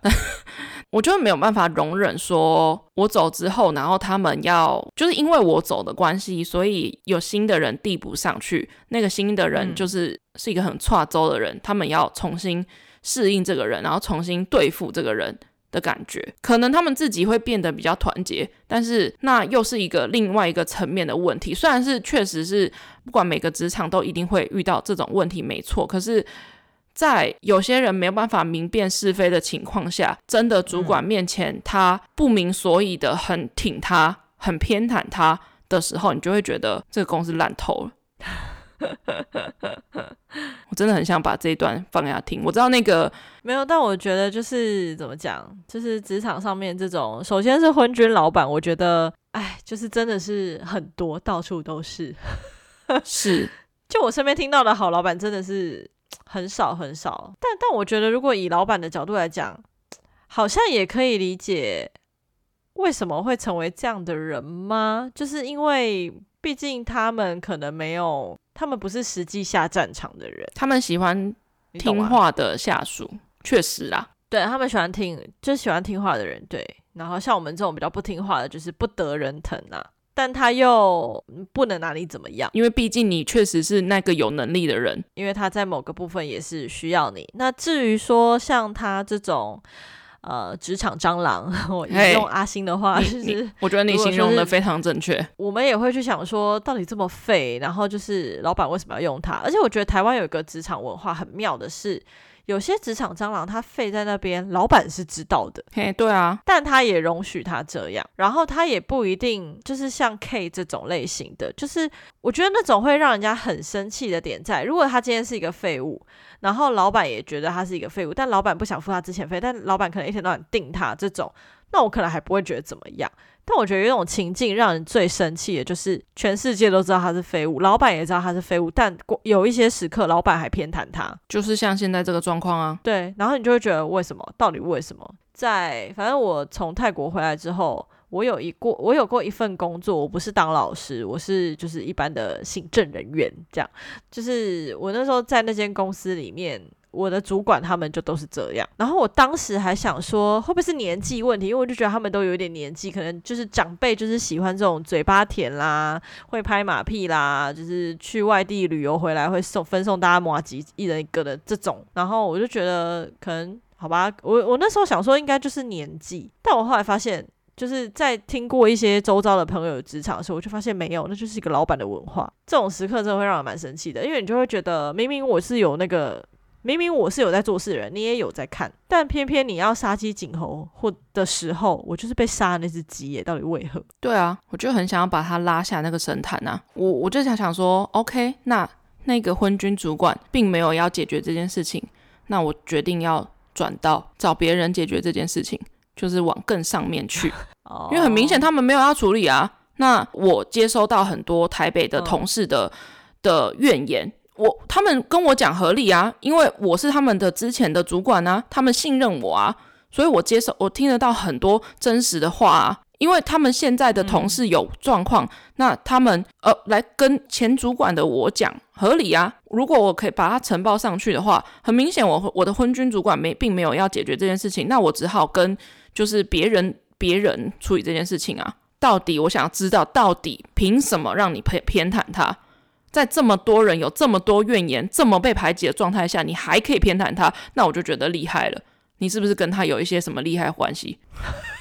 B: 我就没有办法容忍说，我走之后，然后他们要就是因为我走的关系，所以有新的人递补上去。那个新的人就是、嗯、是一个很跨州的人，他们要重新适应这个人，然后重新对付这个人的感觉。可能他们自己会变得比较团结，但是那又是一个另外一个层面的问题。虽然是确实是不管每个职场都一定会遇到这种问题，没错。可是。在有些人没有办法明辨是非的情况下，真的主管面前他不明所以的很挺他、很偏袒他的时候，你就会觉得这个公司烂透了。我真的很想把这一段放给他听。我知道那个
A: 没有，但我觉得就是怎么讲，就是职场上面这种，首先是昏君老板，我觉得哎，就是真的是很多，到处都是。
B: 是，
A: 就我身边听到的好老板，真的是。很少很少，但但我觉得，如果以老板的角度来讲，好像也可以理解为什么会成为这样的人吗？就是因为毕竟他们可能没有，他们不是实际下战场的人，
B: 他们喜欢听话的下属，确实啦，
A: 对，他们喜欢听，就喜欢听话的人，对。然后像我们这种比较不听话的，就是不得人疼啊。但他又不能拿你怎么样，
B: 因为毕竟你确实是那个有能力的人，
A: 因为他在某个部分也是需要你。那至于说像他这种呃职场蟑螂，我用阿星的话，就是
B: 我觉得你形容的非常正确。
A: 我们也会去想说，到底这么废，然后就是老板为什么要用他？而且我觉得台湾有一个职场文化很妙的是。有些职场蟑螂，它废在那边，老板是知道的。
B: 嘿，对啊，
A: 但他也容许他这样，然后他也不一定就是像 K 这种类型的，就是我觉得那种会让人家很生气的点在，如果他今天是一个废物，然后老板也觉得他是一个废物，但老板不想付他之前费，但老板可能一天到晚定他这种。那我可能还不会觉得怎么样。但我觉得有一种情境让人最生气的，就是全世界都知道他是废物，老板也知道他是废物，但有一些时刻，老板还偏袒他，
B: 就是像现在这个状况啊。
A: 对，然后你就会觉得为什么？到底为什么？在反正我从泰国回来之后，我有一过，我有过一份工作，我不是当老师，我是就是一般的行政人员，这样。就是我那时候在那间公司里面。我的主管他们就都是这样，然后我当时还想说，会不会是年纪问题？因为我就觉得他们都有点年纪，可能就是长辈，就是喜欢这种嘴巴甜啦，会拍马屁啦，就是去外地旅游回来会送分送大家麻糬，一人一个的这种。然后我就觉得可能好吧，我我那时候想说应该就是年纪，但我后来发现，就是在听过一些周遭的朋友职场的时候，我就发现没有，那就是一个老板的文化。这种时刻真的会让人蛮生气的，因为你就会觉得明明我是有那个。明明我是有在做事的人，你也有在看，但偏偏你要杀鸡儆猴或的时候，我就是被杀的那只鸡耶，到底为何？
B: 对啊，我就很想要把他拉下那个神坛呐。我我就想想说，OK，那那个昏君主管并没有要解决这件事情，那我决定要转到找别人解决这件事情，就是往更上面去，因为很明显他们没有要处理啊。那我接收到很多台北的同事的、嗯、的怨言。我他们跟我讲合理啊，因为我是他们的之前的主管啊，他们信任我啊，所以我接受我听得到很多真实的话啊。因为他们现在的同事有状况，嗯、那他们呃来跟前主管的我讲合理啊。如果我可以把他呈报上去的话，很明显我我的昏君主管没并没有要解决这件事情，那我只好跟就是别人别人处理这件事情啊。到底我想要知道，到底凭什么让你偏偏袒他？在这么多人有这么多怨言、这么被排挤的状态下，你还可以偏袒他，那我就觉得厉害了。你是不是跟他有一些什么厉害关系？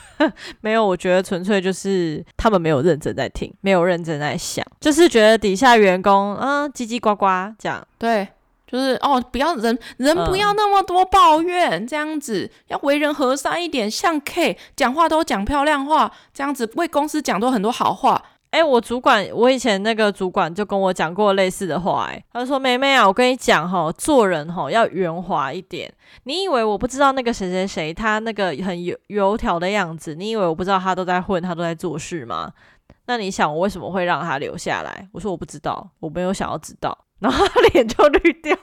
A: 没有，我觉得纯粹就是他们没有认真在听，没有认真在想，就是觉得底下员工嗯叽叽呱呱这样。
B: 对，就是哦，不要人人不要那么多抱怨，嗯、这样子要为人和善一点，像 K 讲话都讲漂亮话，这样子为公司讲多很多好话。
A: 哎、我主管，我以前那个主管就跟我讲过类似的话、欸，哎，他说：“妹妹啊，我跟你讲哈，做人哈要圆滑一点。你以为我不知道那个谁谁谁他那个很油油条的样子？你以为我不知道他都在混，他都在做事吗？那你想我为什么会让他留下来？我说我不知道，我没有想要知道。然后他脸就绿掉，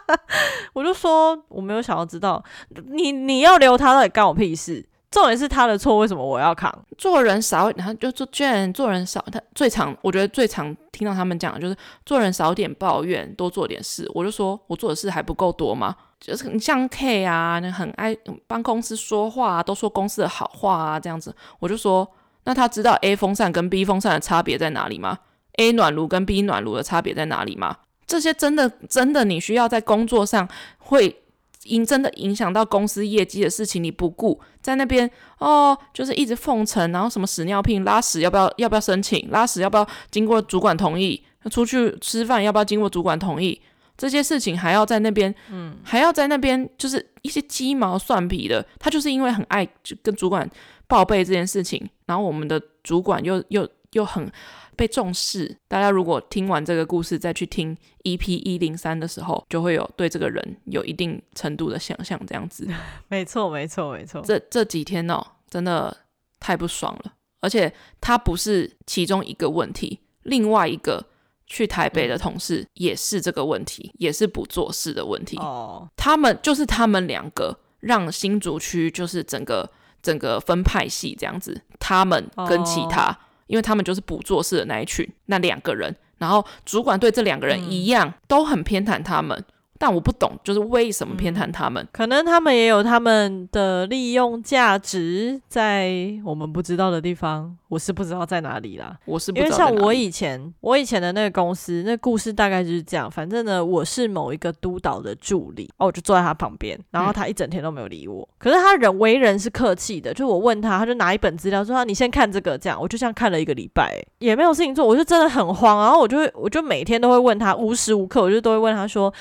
A: 我就说我没有想要知道，你你要留他到底干我屁事？”重点是他的错，为什么我要扛？
B: 做人少，然后就做卷，做人少。他最常，我觉得最常听到他们讲的就是做人少点抱怨，多做点事。我就说我做的事还不够多吗？就是你像 K 啊，你很爱帮公司说话啊，都说公司的好话啊，这样子。我就说，那他知道 A 风扇跟 B 风扇的差别在哪里吗？A 暖炉跟 B 暖炉的差别在哪里吗？这些真的真的，你需要在工作上会。因真的影响到公司业绩的事情，你不顾，在那边哦，就是一直奉承，然后什么屎尿屁拉屎要不要要不要申请，拉屎要不要经过主管同意，出去吃饭要不要经过主管同意，这些事情还要在那边，嗯，还要在那边，就是一些鸡毛蒜皮的，他就是因为很爱就跟主管报备这件事情，然后我们的主管又又又很。被重视，大家如果听完这个故事再去听 EP 一零三的时候，就会有对这个人有一定程度的想象，这样子。
A: 没错，没错，没错。
B: 这这几天哦，真的太不爽了。而且他不是其中一个问题，另外一个去台北的同事也是这个问题，嗯、也是不做事的问题。哦，他们就是他们两个让新竹区就是整个整个分派系这样子，他们跟其他。哦因为他们就是不做事的那一群，那两个人，然后主管对这两个人一样，嗯、都很偏袒他们。但我不懂，就是为什么偏袒他们？
A: 可能他们也有他们的利用价值在我们不知道的地方。我是不知道在哪里啦。
B: 我是不知道，
A: 因为像我以前，我以前的那个公司，那故事大概就是这样。反正呢，我是某一个督导的助理，哦，我就坐在他旁边，然后他一整天都没有理我。嗯、可是他人为人是客气的，就我问他，他就拿一本资料说：“你先看这个。”这样，我就像看了一个礼拜，也没有事情做，我就真的很慌。然后我就会，我就每天都会问他，无时无刻我就都会问他说。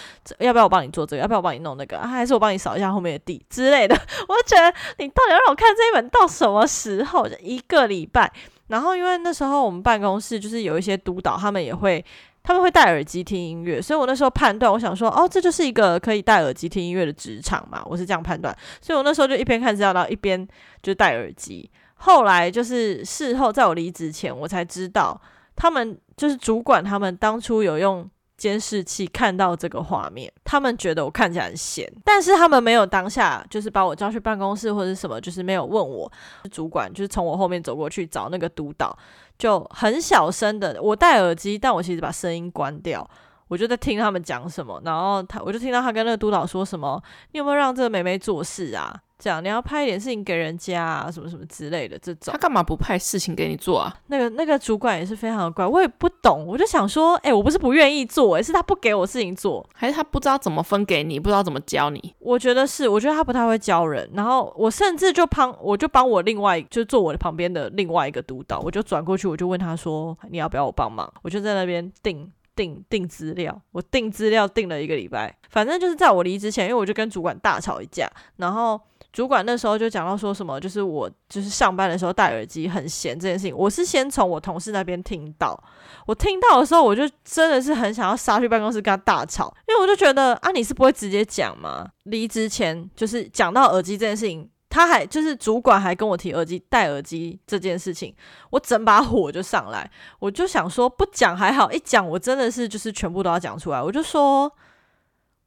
A: 要不要我帮你做这个？要不要我帮你弄那个？啊还是我帮你扫一下后面的地之类的？我就觉得你到底要让我看这一本到什么时候？就一个礼拜。然后因为那时候我们办公室就是有一些督导，他们也会他们会戴耳机听音乐，所以我那时候判断，我想说，哦，这就是一个可以戴耳机听音乐的职场嘛，我是这样判断，所以我那时候就一边看资料，然后一边就戴耳机。后来就是事后，在我离职前，我才知道他们就是主管，他们当初有用监视器看到这个画面，他们觉得我看起来很闲，但是他们没有当下就是把我叫去办公室或者什么，就是没有问我。主管就是从我后面走过去找那个督导，就很小声的，我戴耳机，但我其实把声音关掉，我就在听他们讲什么，然后他我就听到他跟那个督导说什么：“你有没有让这个妹妹做事啊？”这样你要派一点事情给人家啊，什么什么之类的这种。
B: 他干嘛不派事情给你做啊？
A: 那个那个主管也是非常的怪，我也不懂。我就想说，哎、欸，我不是不愿意做，诶，是他不给我事情做，
B: 还是他不知道怎么分给你，不知道怎么教你？
A: 我觉得是，我觉得他不太会教人。然后我甚至就帮，我就帮我另外就坐我的旁边的另外一个督导，我就转过去，我就问他说，你要不要我帮忙？我就在那边订订订资料，我订资料订了一个礼拜，反正就是在我离职前，因为我就跟主管大吵一架，然后。主管那时候就讲到说什么，就是我就是上班的时候戴耳机很闲这件事情，我是先从我同事那边听到，我听到的时候，我就真的是很想要杀去办公室跟他大吵，因为我就觉得啊，你是不会直接讲吗？离职前就是讲到耳机这件事情，他还就是主管还跟我提耳机戴耳机这件事情，我整把火就上来，我就想说不讲还好，一讲我真的是就是全部都要讲出来，我就说。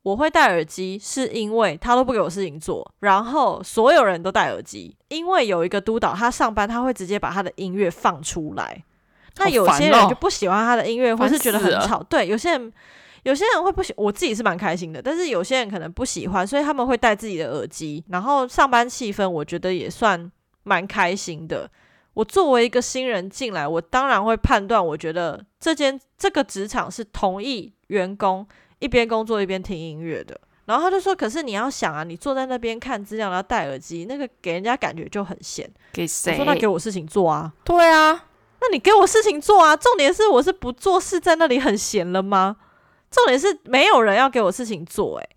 A: 我会戴耳机，是因为他都不给我事情做，然后所有人都戴耳机，因为有一个督导，他上班他会直接把他的音乐放出来，那有些人就不喜欢他的音乐，或是觉得很吵。对，有些人有些人会不喜，我自己是蛮开心的，但是有些人可能不喜欢，所以他们会戴自己的耳机，然后上班气氛我觉得也算蛮开心的。我作为一个新人进来，我当然会判断，我觉得这间这个职场是同意员工。一边工作一边听音乐的，然后他就说：“可是你要想啊，你坐在那边看资料，然后戴耳机，那个给人家感觉就很闲。”给谁？我说：“那给我事情做啊。”
B: 对啊，
A: 那你给我事情做啊。重点是我是不做事在那里很闲了吗？重点是没有人要给我事情做，诶，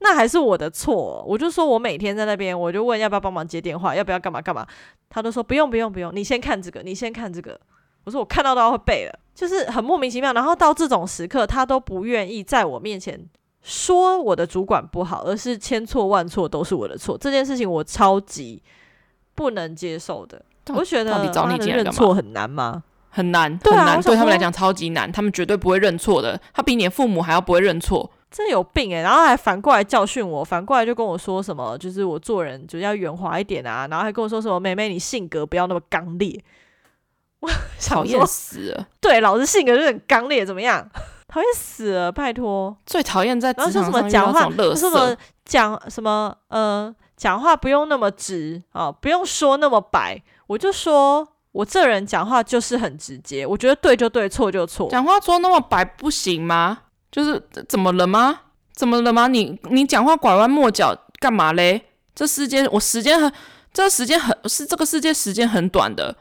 A: 那还是我的错。我就说我每天在那边，我就问要不要帮忙接电话，要不要干嘛干嘛，他都说不用不用不用，你先看这个，你先看这个。我说我看到都要会背了。就是很莫名其妙，然后到这种时刻，他都不愿意在我面前说我的主管不好，而是千错万错都是我的错。这件事情我超级不能接受的。我觉得你找你认错很难吗？
B: 很难，很难，对他们来讲超级难，他们绝对不会认错的。他比你的父母还要不会认错，
A: 真有病诶、欸，然后还反过来教训我，反过来就跟我说什么，就是我做人就要圆滑一点啊，然后还跟我说什么，妹妹你性格不要那么刚烈。我
B: 讨厌死了！
A: 对，老子性格就很刚烈，怎么样？讨厌死了！拜托，
B: 最讨厌在职场上
A: 讲话，什么讲什么呃，讲话不用那么直啊、哦，不用说那么白。我就说我这人讲话就是很直接，我觉得对就对，错就错。
B: 讲话说那么白不行吗？就是怎么了吗？怎么了吗？你你讲话拐弯抹角干嘛嘞？这世界我时间很，这时间很是这个世界时间很短的。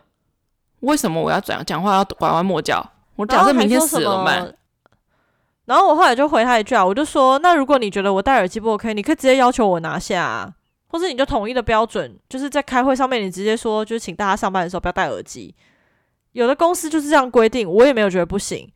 B: 为什么我要讲讲话要拐弯抹角？我假设明天死了嘛。
A: 然后我后来就回他一句啊，我就说：那如果你觉得我戴耳机不 OK，你可以直接要求我拿下啊，或者你就统一的标准，就是在开会上面你直接说，就是请大家上班的时候不要戴耳机。有的公司就是这样规定，我也没有觉得不行。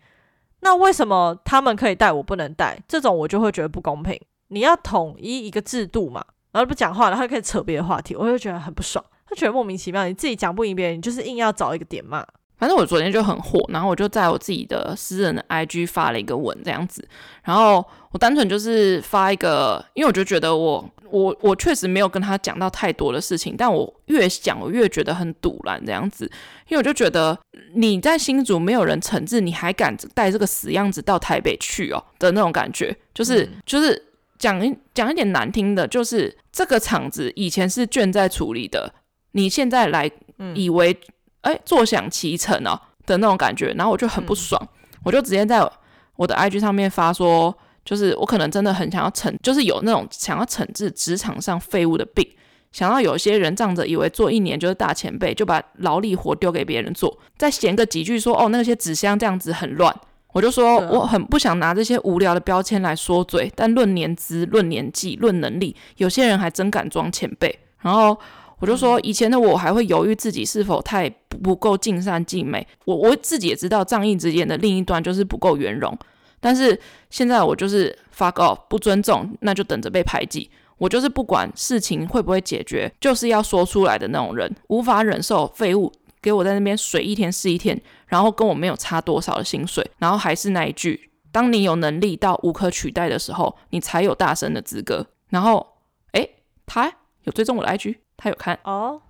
A: 那为什么他们可以戴，我不能戴？这种我就会觉得不公平。你要统一一个制度嘛，然后不讲话，然后就可以扯别的话题，我就觉得很不爽。就觉得莫名其妙，你自己讲不赢别人，你就是硬要找一个点骂。
B: 反正我昨天就很火，然后我就在我自己的私人的 IG 发了一个文这样子，然后我单纯就是发一个，因为我就觉得我我我确实没有跟他讲到太多的事情，但我越想我越觉得很堵然这样子，因为我就觉得你在新竹没有人惩治，你还敢带这个死样子到台北去哦的那种感觉，就是、嗯、就是讲一讲一点难听的，就是这个场子以前是卷在处理的。你现在来以为哎、嗯、坐享其成哦的那种感觉，然后我就很不爽，嗯、我就直接在我的 IG 上面发说，就是我可能真的很想要惩，就是有那种想要惩治职场上废物的病，想要有些人仗着以为做一年就是大前辈，就把劳力活丢给别人做，再闲个几句说哦那些纸箱这样子很乱，我就说我很不想拿这些无聊的标签来说嘴，但论年资、论年纪、论能力，有些人还真敢装前辈，然后。我就说，以前的我还会犹豫自己是否太不够尽善尽美。我我自己也知道，仗义执言的另一端就是不够圆融。但是现在我就是 fuck off，不尊重，那就等着被排挤。我就是不管事情会不会解决，就是要说出来的那种人，无法忍受废物给我在那边水一天是一天，然后跟我没有差多少的薪水，然后还是那一句，当你有能力到无可取代的时候，你才有大声的资格。然后，诶，他有追踪我的 IG。他有看
A: 哦，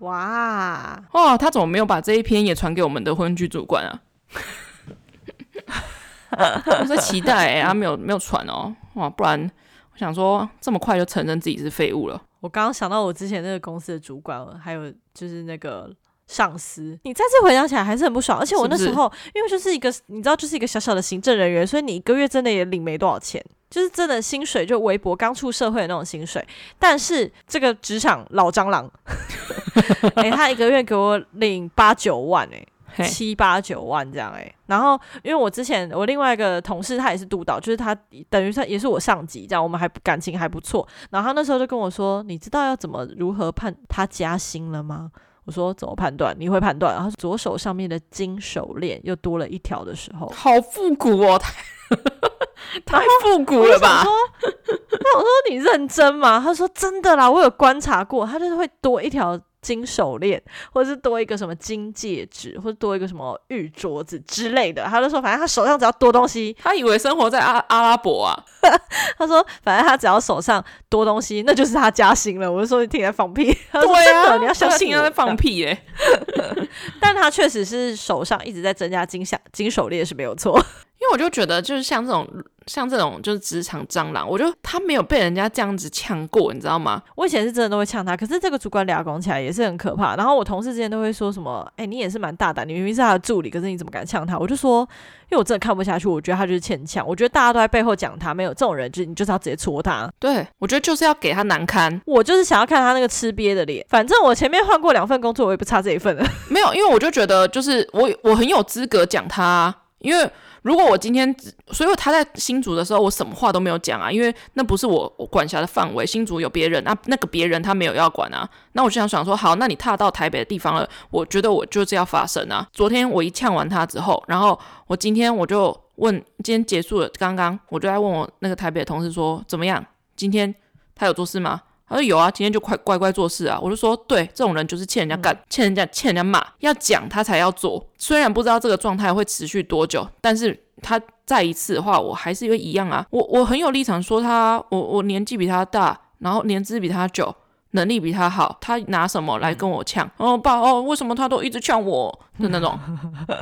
A: 哇
B: 哇，他怎么没有把这一篇也传给我们的婚剧主管啊？我在期待哎、欸，他没有没有传哦，哇，不然我想说这么快就承认自己是废物了。
A: 我刚刚想到我之前那个公司的主管，还有就是那个上司，你再次回想起来还是很不爽。而且我那时候因为就是一个你知道就是一个小小的行政人员，所以你一个月真的也领没多少钱。就是真的薪水就微薄，刚出社会的那种薪水。但是这个职场老蟑螂，哎、欸，他一个月给我领八九万、欸，哎，七八九万这样、欸，哎。然后因为我之前我另外一个同事他也是督导，就是他等于他也是我上级，这样我们还感情还不错。然后他那时候就跟我说：“你知道要怎么如何判他加薪了吗？”我说：“怎么判断？你会判断？”然后左手上面的金手链又多了一条的时候，
B: 好复古哦。太 太复古了吧？
A: 那我说你认真吗？他说真的啦，我有观察过，他就是会多一条金手链，或者是多一个什么金戒指，或者多一个什么玉镯子之类的。他就说，反正他手上只要多东西，
B: 他以为生活在阿阿拉伯啊。
A: 他说，反正他只要手上多东西，那就是他加薪了。我就说你听在放屁。他说
B: 对啊，
A: 你要相信
B: 他在放屁耶、
A: 欸。但他确实是手上一直在增加金项金手链是没有
B: 错。我就觉得，就是像这种，像这种就是职场蟑螂，我就他没有被人家这样子呛过，你知道吗？
A: 我以前是真的都会呛他，可是这个主管俩拱起来也是很可怕。然后我同事之间都会说什么：“哎、欸，你也是蛮大胆，你明明是他的助理，可是你怎么敢呛他？”我就说，因为我真的看不下去，我觉得他就是欠呛。我觉得大家都在背后讲他，没有这种人，就是你就是要直接戳他。
B: 对，我觉得就是要给他难堪。
A: 我就是想要看他那个吃瘪的脸。反正我前面换过两份工作，我也不差这一份了。
B: 没有，因为我就觉得就是我我很有资格讲他，因为。如果我今天，所以他在新竹的时候，我什么话都没有讲啊，因为那不是我我管辖的范围。新竹有别人，那那个别人他没有要管啊。那我就想想说，好，那你踏到台北的地方了，我觉得我就是要发声啊。昨天我一呛完他之后，然后我今天我就问，今天结束了，刚刚我就在问我那个台北的同事说，怎么样？今天他有做事吗？他说有啊，今天就快乖乖做事啊。我就说，对，这种人就是欠人家干，欠人家欠人家骂，要讲他才要做。虽然不知道这个状态会持续多久，但是他再一次的话，我还是会一样啊。我我很有立场说他，我我年纪比他大，然后年资比他久，能力比他好，他拿什么来跟我呛？哦爸哦，为什么他都一直呛我的那种？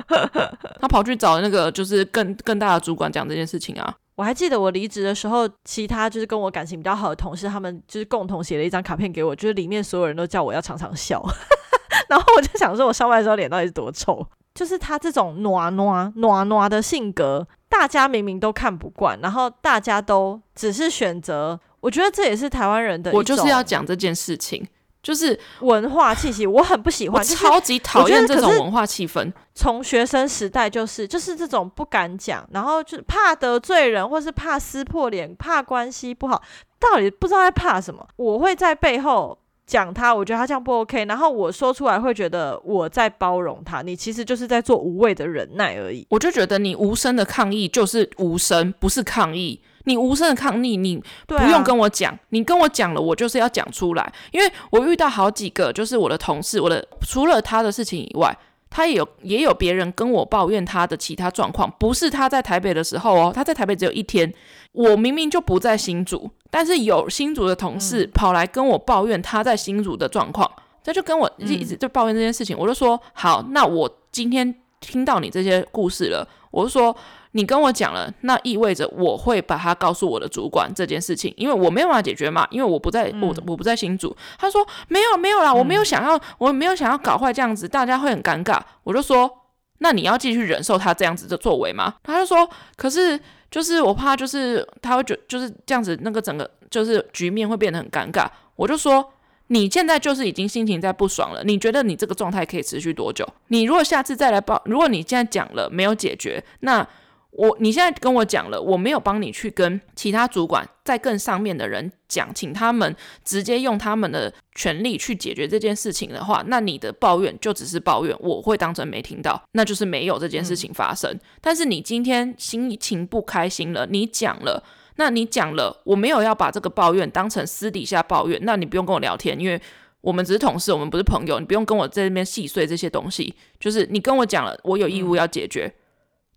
B: 他跑去找那个就是更更大的主管讲这件事情啊。
A: 我还记得我离职的时候，其他就是跟我感情比较好的同事，他们就是共同写了一张卡片给我，就是里面所有人都叫我要常常笑。然后我就想说，我上班的时候脸到底是多臭？就是他这种暖暖暖暖的性格，大家明明都看不惯，然后大家都只是选择。我觉得这也是台湾人的。
B: 我就是要讲这件事情。就是
A: 文化气息，我很不喜
B: 欢，超级讨厌这种文化气氛。
A: 从学生时代就是就是这种不敢讲，然后就怕得罪人，或是怕撕破脸，怕关系不好，到底不知道在怕什么。我会在背后讲他，我觉得他这样不 OK，然后我说出来会觉得我在包容他，你其实就是在做无谓的忍耐而已。
B: 我就觉得你无声的抗议就是无声，不是抗议。你无声的抗议，你不用跟我讲，啊、你跟我讲了，我就是要讲出来。因为我遇到好几个，就是我的同事，我的除了他的事情以外，他也有也有别人跟我抱怨他的其他状况，不是他在台北的时候哦，他在台北只有一天，我明明就不在新竹，但是有新竹的同事跑来跟我抱怨他在新竹的状况，他就跟我一直就抱怨这件事情，我就说好，那我今天听到你这些故事了，我就说。你跟我讲了，那意味着我会把他告诉我的主管这件事情，因为我没有办法解决嘛，因为我不在，我我不在新组。他说没有没有啦，我没有想要，我没有想要搞坏这样子，大家会很尴尬。我就说，那你要继续忍受他这样子的作为吗？他就说，可是就是我怕，就是他会觉就是这样子，那个整个就是局面会变得很尴尬。我就说，你现在就是已经心情在不爽了，你觉得你这个状态可以持续多久？你如果下次再来报，如果你现在讲了没有解决，那。我你现在跟我讲了，我没有帮你去跟其他主管在更上面的人讲，请他们直接用他们的权利去解决这件事情的话，那你的抱怨就只是抱怨，我会当成没听到，那就是没有这件事情发生。但是你今天心情不开心了，你讲了，那你讲了，我没有要把这个抱怨当成私底下抱怨，那你不用跟我聊天，因为我们只是同事，我们不是朋友，你不用跟我在那边细碎这些东西，就是你跟我讲了，我有义务要解决。嗯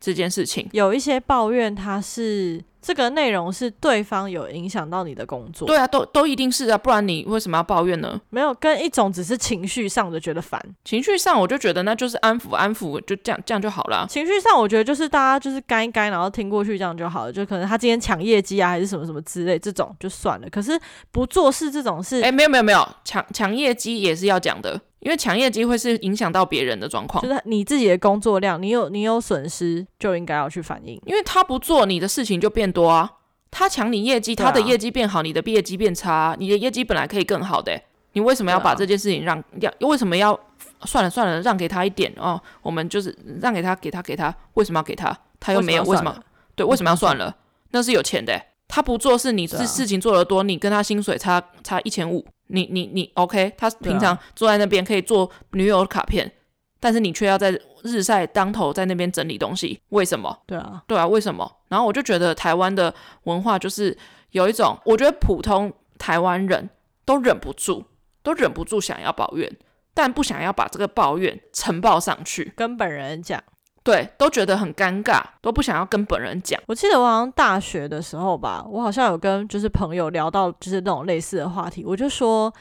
B: 这件事情
A: 有一些抱怨，它是这个内容是对方有影响到你的工作。
B: 对啊，都都一定是啊，不然你为什么要抱怨呢？
A: 没有，跟一种只是情绪上的觉得烦，
B: 情绪上我就觉得那就是安抚安抚，就这样这样就好了。
A: 情绪上我觉得就是大家就是该该，然后听过去这样就好了。就可能他今天抢业绩啊，还是什么什么之类，这种就算了。可是不做事这种事，
B: 哎，没有没有没有，抢抢业绩也是要讲的。因为抢业绩会是影响到别人的状况，
A: 就是你自己的工作量，你有你有损失就应该要去反映。
B: 因为他不做，你的事情就变多啊。他抢你业绩，他的业绩变好，你的业绩变差，你的业绩本来可以更好的，你为什么要把这件事情让要？为什么要算了算了，让给他一点哦？我们就是让给他，给他给他，为什么要给他？他又没有为什么？对，为什么要算了？那是有钱的，他不做是，你是事情做得多，你跟他薪水差差一千五。你你你，OK？他平常坐在那边可以做女友卡片，啊、但是你却要在日晒当头在那边整理东西，为什么？
A: 对啊，
B: 对啊，为什么？然后我就觉得台湾的文化就是有一种，我觉得普通台湾人都忍不住，都忍不住想要抱怨，但不想要把这个抱怨呈报上去，
A: 跟本人讲。
B: 对，都觉得很尴尬，都不想要跟本人讲。
A: 我记得我好像大学的时候吧，我好像有跟就是朋友聊到就是那种类似的话题，我就说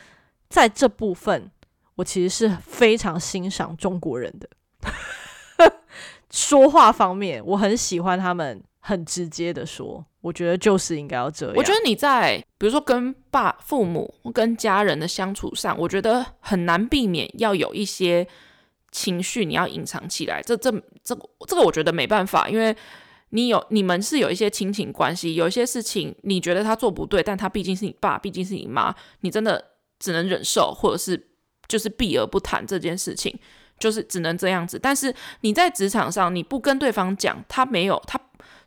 A: 在这部分，我其实是非常欣赏中国人的 说话方面，我很喜欢他们很直接的说，我觉得就是应该要这样。
B: 我觉得你在比如说跟爸、父母、跟家人的相处上，我觉得很难避免要有一些。情绪你要隐藏起来，这这这这个我觉得没办法，因为你有你们是有一些亲情关系，有一些事情你觉得他做不对，但他毕竟是你爸，毕竟是你妈，你真的只能忍受，或者是就是避而不谈这件事情，就是只能这样子。但是你在职场上，你不跟对方讲，他没有他，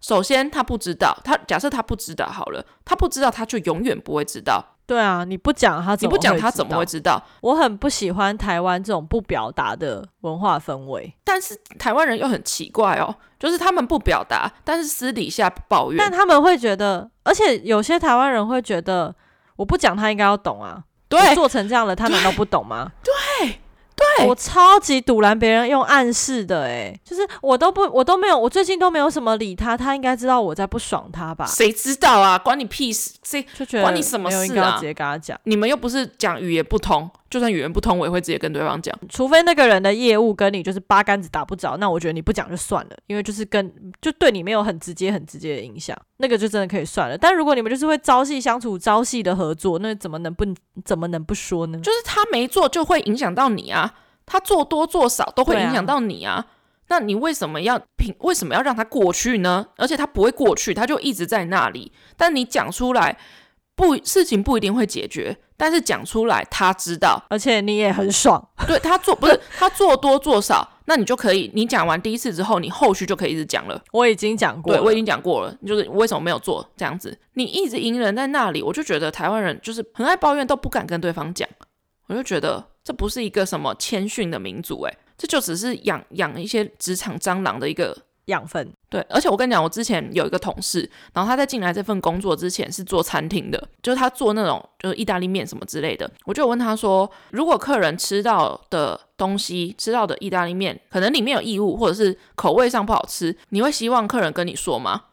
B: 首先他不知道，他假设他不知道好了，他不知道，他就永远不会知道。
A: 对啊，你不讲他，你不讲他
B: 怎么会知道？
A: 我很不喜欢台湾这种不表达的文化氛围。
B: 但是台湾人又很奇怪哦，就是他们不表达，但是私底下抱怨。
A: 但他们会觉得，而且有些台湾人会觉得，我不讲他应该要懂啊。
B: 对，
A: 做成这样了，他难道不懂吗？
B: 对。对
A: 我超级堵拦别人用暗示的，哎，就是我都不，我都没有，我最近都没有什么理他，他应该知道我在不爽他吧？
B: 谁知道啊？关你屁事！谁就觉得关你什么事啊？
A: 直接跟他讲，
B: 你们又不是讲语言不通。就算语言不通，我也会直接跟对方讲。
A: 除非那个人的业务跟你就是八竿子打不着，那我觉得你不讲就算了，因为就是跟就对你没有很直接、很直接的影响，那个就真的可以算了。但如果你们就是会朝夕相处、朝夕的合作，那怎么能不怎么能不说呢？
B: 就是他没做就会影响到你啊，他做多做少都会影响到你啊。啊那你为什么要凭？为什么要让他过去呢？而且他不会过去，他就一直在那里。但你讲出来。不，事情不一定会解决，但是讲出来他知道，
A: 而且你也很爽。
B: 对，他做不是他做多做少，那你就可以，你讲完第一次之后，你后续就可以一直讲了。
A: 我已经讲过了，
B: 对，我已经讲过了，就是为什么没有做这样子，你一直隐忍在那里，我就觉得台湾人就是很爱抱怨，都不敢跟对方讲，我就觉得这不是一个什么谦逊的民族，诶，这就只是养养一些职场蟑螂的一个。
A: 养分
B: 对，而且我跟你讲，我之前有一个同事，然后他在进来这份工作之前是做餐厅的，就是他做那种就是意大利面什么之类的。我就问他说，如果客人吃到的东西，吃到的意大利面，可能里面有异物，或者是口味上不好吃，你会希望客人跟你说吗？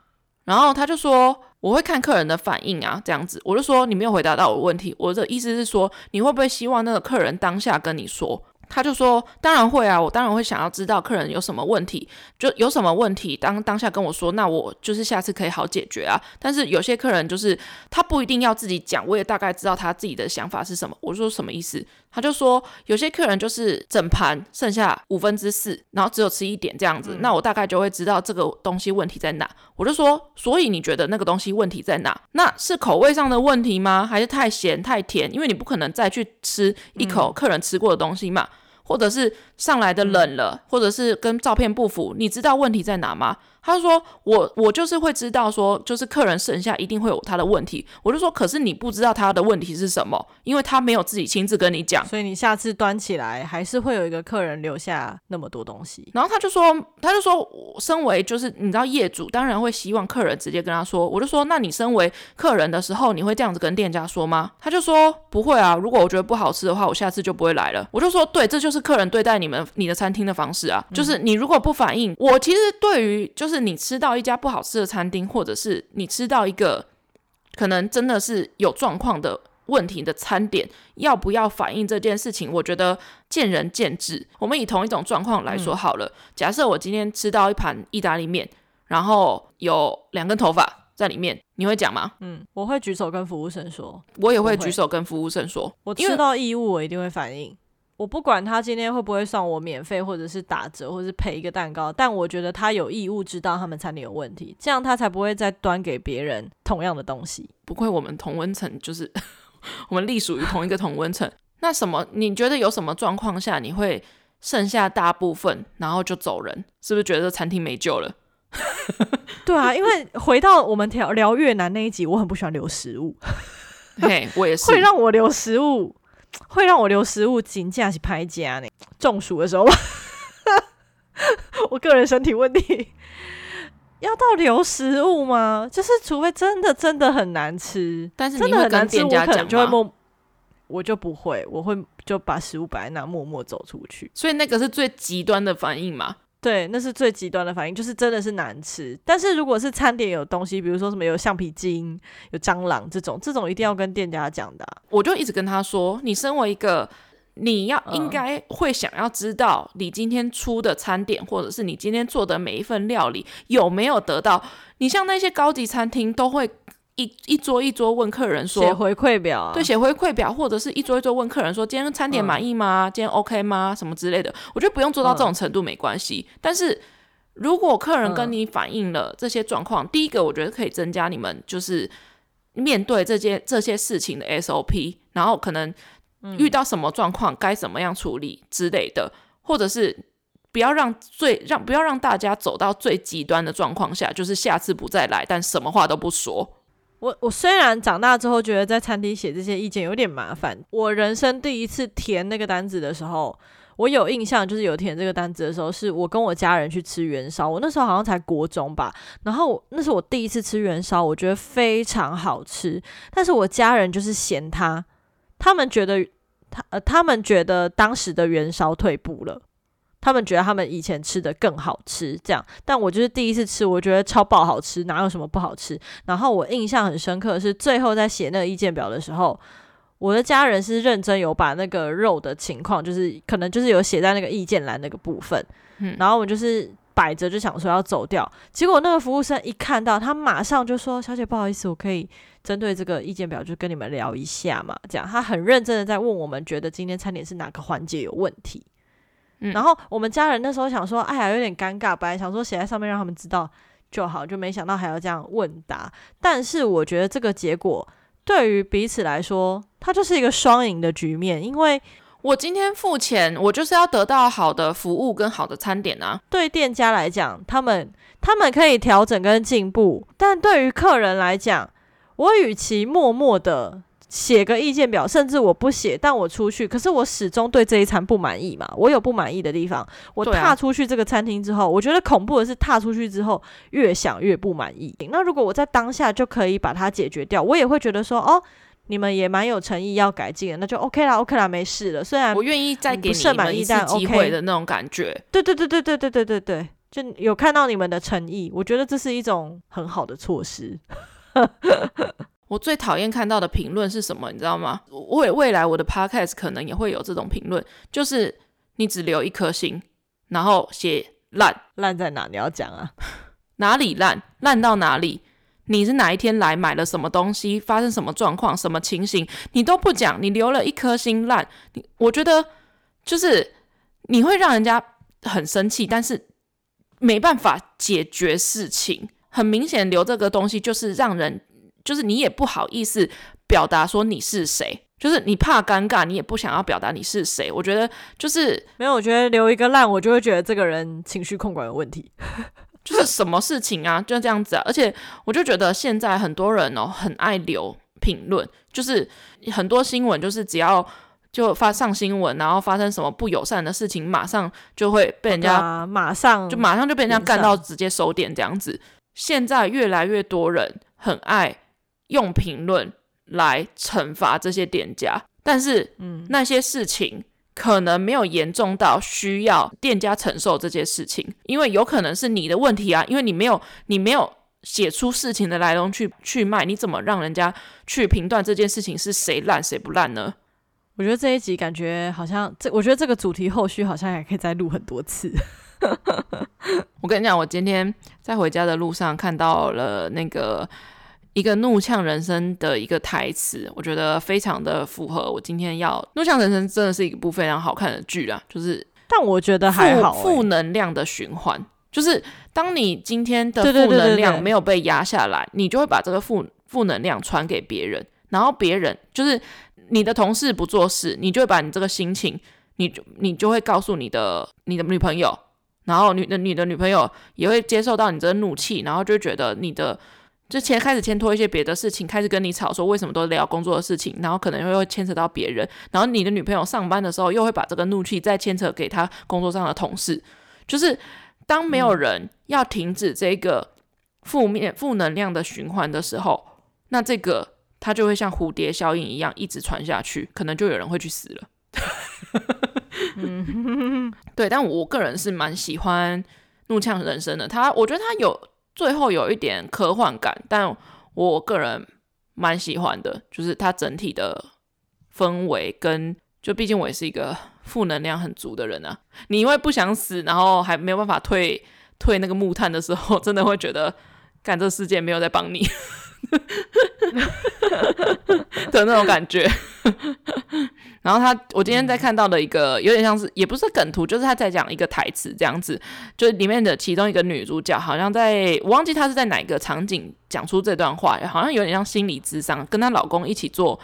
B: 然后他就说，我会看客人的反应啊，这样子。我就说，你没有回答到我的问题，我的意思是说，你会不会希望那个客人当下跟你说？他就说：“当然会啊，我当然会想要知道客人有什么问题，就有什么问题当当下跟我说，那我就是下次可以好解决啊。但是有些客人就是他不一定要自己讲，我也大概知道他自己的想法是什么。我说什么意思？他就说有些客人就是整盘剩下五分之四，然后只有吃一点这样子，那我大概就会知道这个东西问题在哪。我就说，所以你觉得那个东西问题在哪？那是口味上的问题吗？还是太咸太甜？因为你不可能再去吃一口客人吃过的东西嘛。”或者是上来的冷了，或者是跟照片不符，你知道问题在哪吗？他说我我就是会知道说，就是客人剩下一定会有他的问题。我就说，可是你不知道他的问题是什么，因为他没有自己亲自跟你讲。
A: 所以你下次端起来还是会有一个客人留下那么多东西。
B: 然后他就说，他就说，我身为就是你知道业主，当然会希望客人直接跟他说。我就说，那你身为客人的时候，你会这样子跟店家说吗？他就说不会啊。如果我觉得不好吃的话，我下次就不会来了。我就说，对，这就是客人对待你们你的餐厅的方式啊。就是你如果不反应，我其实对于就是。你吃到一家不好吃的餐厅，或者是你吃到一个可能真的是有状况的问题的餐点，要不要反映这件事情？我觉得见仁见智。我们以同一种状况来说好了，嗯、假设我今天吃到一盘意大利面，然后有两根头发在里面，你会讲吗？
A: 嗯，我会举手跟服务生说，
B: 我也会举手跟服务生说，
A: 我吃到异物，我一定会反应。我不管他今天会不会算我免费，或者是打折，或者是赔一个蛋糕，但我觉得他有义务知道他们餐厅有问题，这样他才不会再端给别人同样的东西。
B: 不愧我们同温层，就是 我们隶属于同一个同温层。那什么？你觉得有什么状况下你会剩下大部分，然后就走人？是不是觉得餐厅没救了？
A: 对啊，因为回到我们聊聊越南那一集，我很不喜欢留食物。
B: 嘿，我也是，
A: 会让我留食物。会让我留食物，仅仅是拍家呢。中暑的时候，我个人身体问题，要到留食物吗？就是除非真的真的很难吃，
B: 但是你会跟店家讲
A: 就会默，我就不会，我会就把食物摆在那，默默走出去。
B: 所以那个是最极端的反应嘛？
A: 对，那是最极端的反应，就是真的是难吃。但是如果是餐点有东西，比如说什么有橡皮筋、有蟑螂这种，这种一定要跟店家讲的啊。
B: 我就一直跟他说，你身为一个，你要应该会想要知道，你今天出的餐点，或者是你今天做的每一份料理有没有得到。你像那些高级餐厅都会。一一桌一桌问客人说，
A: 写回馈表啊，
B: 对，写回馈表，或者是一桌一桌问客人说，今天餐点满意吗？嗯、今天 OK 吗？什么之类的，我觉得不用做到这种程度没关系。嗯、但是如果客人跟你反映了这些状况，嗯、第一个我觉得可以增加你们就是面对这些这些事情的 SOP，然后可能遇到什么状况该怎么样处理之类的，或者是不要让最让不要让大家走到最极端的状况下，就是下次不再来，但什么话都不说。
A: 我我虽然长大之后觉得在餐厅写这些意见有点麻烦，我人生第一次填那个单子的时候，我有印象，就是有填这个单子的时候，是我跟我家人去吃元宵，我那时候好像才国中吧，然后那是我第一次吃元宵，我觉得非常好吃，但是我家人就是嫌它，他们觉得他呃他们觉得当时的元宵退步了。他们觉得他们以前吃的更好吃，这样，但我就是第一次吃，我觉得超爆好吃，哪有什么不好吃？然后我印象很深刻的是，最后在写那个意见表的时候，我的家人是认真有把那个肉的情况，就是可能就是有写在那个意见栏那个部分，嗯，然后我就是摆着就想说要走掉，结果那个服务生一看到，他马上就说：“小姐，不好意思，我可以针对这个意见表就跟你们聊一下嘛。”这样，他很认真的在问我们，觉得今天餐点是哪个环节有问题。然后我们家人那时候想说，哎呀，有点尴尬，本来想说写在上面让他们知道就好，就没想到还要这样问答。但是我觉得这个结果对于彼此来说，它就是一个双赢的局面，因为
B: 我今天付钱，我就是要得到好的服务跟好的餐点啊。
A: 对店家来讲，他们他们可以调整跟进步，但对于客人来讲，我与其默默的。写个意见表，甚至我不写，但我出去，可是我始终对这一餐不满意嘛。我有不满意的地方，我踏出去这个餐厅之后，啊、我觉得恐怖的是踏出去之后越想越不满意。那如果我在当下就可以把它解决掉，我也会觉得说，哦，你们也蛮有诚意要改进的，那就 OK 啦，OK 啦，没事了。虽然
B: 我愿意再给你们一次机会的那种感觉，
A: 对对对对对对对对对，就有看到你们的诚意，我觉得这是一种很好的措施。
B: 我最讨厌看到的评论是什么？你知道吗？未未来我的 podcast 可能也会有这种评论，就是你只留一颗星，然后写烂，
A: 烂在哪？你要讲啊？
B: 哪里烂？烂到哪里？你是哪一天来买了什么东西？发生什么状况？什么情形？你都不讲，你留了一颗星烂，你我觉得就是你会让人家很生气，但是没办法解决事情。很明显，留这个东西就是让人。就是你也不好意思表达说你是谁，就是你怕尴尬，你也不想要表达你是谁。我觉得就是
A: 没有，我觉得留一个烂，我就会觉得这个人情绪控管有问题。
B: 就是什么事情啊，就这样子啊。而且我就觉得现在很多人哦，很爱留评论，就是很多新闻，就是只要就发上新闻，然后发生什么不友善的事情，马上就会被人家、
A: 啊、马上
B: 就马上就被人家干到直接收点这样子。现在越来越多人很爱用评论。来惩罚这些店家，但是，嗯，那些事情可能没有严重到需要店家承受这件事情，因为有可能是你的问题啊，因为你没有你没有写出事情的来龙去去脉，你怎么让人家去评断这件事情是谁烂谁不烂呢？
A: 我觉得这一集感觉好像这，我觉得这个主题后续好像还可以再录很多次。
B: 我跟你讲，我今天在回家的路上看到了那个。一个怒呛人生的一个台词，我觉得非常的符合我今天要怒呛人生，真的是一部非常好看的剧啊！就是，
A: 但我觉得还好，
B: 负能量的循环，就是当你今天的负能量没有被压下来，你就会把这个负负能量传给别人，然后别人就是你的同事不做事，你就会把你这个心情，你就你就会告诉你的你的女朋友，然后你的你的女朋友也会接受到你这个怒气，然后就觉得你的。就前开始牵拖一些别的事情，开始跟你吵说为什么都聊工作的事情，然后可能又会牵扯到别人，然后你的女朋友上班的时候又会把这个怒气再牵扯给她工作上的同事，就是当没有人要停止这个负面负能量的循环的时候，那这个它就会像蝴蝶效应一样一直传下去，可能就有人会去死了。嗯，对，但我个人是蛮喜欢怒呛人生的，他我觉得他有。最后有一点科幻感，但我个人蛮喜欢的，就是它整体的氛围跟就毕竟我也是一个负能量很足的人啊，你因为不想死，然后还没有办法退退那个木炭的时候，真的会觉得干这世界没有在帮你。的那种感觉。然后他，我今天在看到的一个有点像是，也不是梗图，就是他在讲一个台词这样子，就是里面的其中一个女主角，好像在我忘记她是在哪个场景讲出这段话，好像有点像心理智商，跟她老公一起做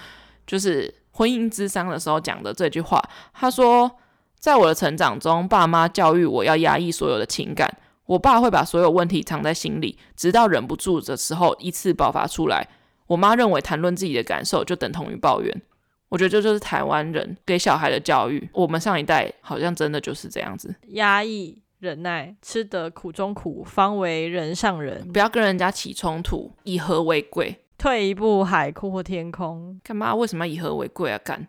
B: 就是婚姻智商的时候讲的这句话。她说，在我的成长中，爸妈教育我要压抑所有的情感，我爸会把所有问题藏在心里，直到忍不住的时候一次爆发出来。我妈认为谈论自己的感受就等同于抱怨。我觉得这就是台湾人给小孩的教育。我们上一代好像真的就是这样子，
A: 压抑、忍耐，吃得苦中苦，方为人上人。
B: 不要跟人家起冲突，以和为贵。
A: 退一步，海阔天空。
B: 干嘛？为什么要以和为贵啊？干。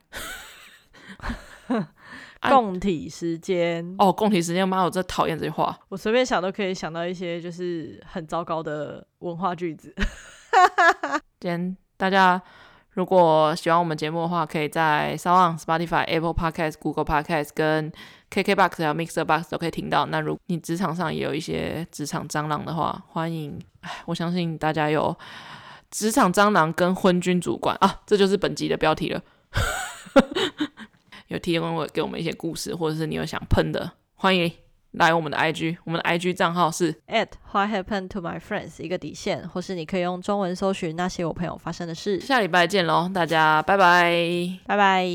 A: 共体时间
B: 哦，共体时间。妈，我真讨厌这句话。
A: 我随便想都可以想到一些就是很糟糕的文化句子。
B: 今天大家。如果喜欢我们节目的话，可以在 SoundOn、Spotify、Apple Podcast、Google Podcast 跟 KKBox 还有 Mixer Box 都可以听到。那如果你职场上也有一些职场蟑螂的话，欢迎。哎，我相信大家有职场蟑螂跟昏君主管啊，这就是本集的标题了。有提供我给我们一些故事，或者是你有想喷的，欢迎。来我们的 IG，我们的 IG 账号是
A: at what happened to my friends 一个底线，或是你可以用中文搜寻那些我朋友发生的事。
B: 下礼拜见喽，大家拜拜，
A: 拜拜。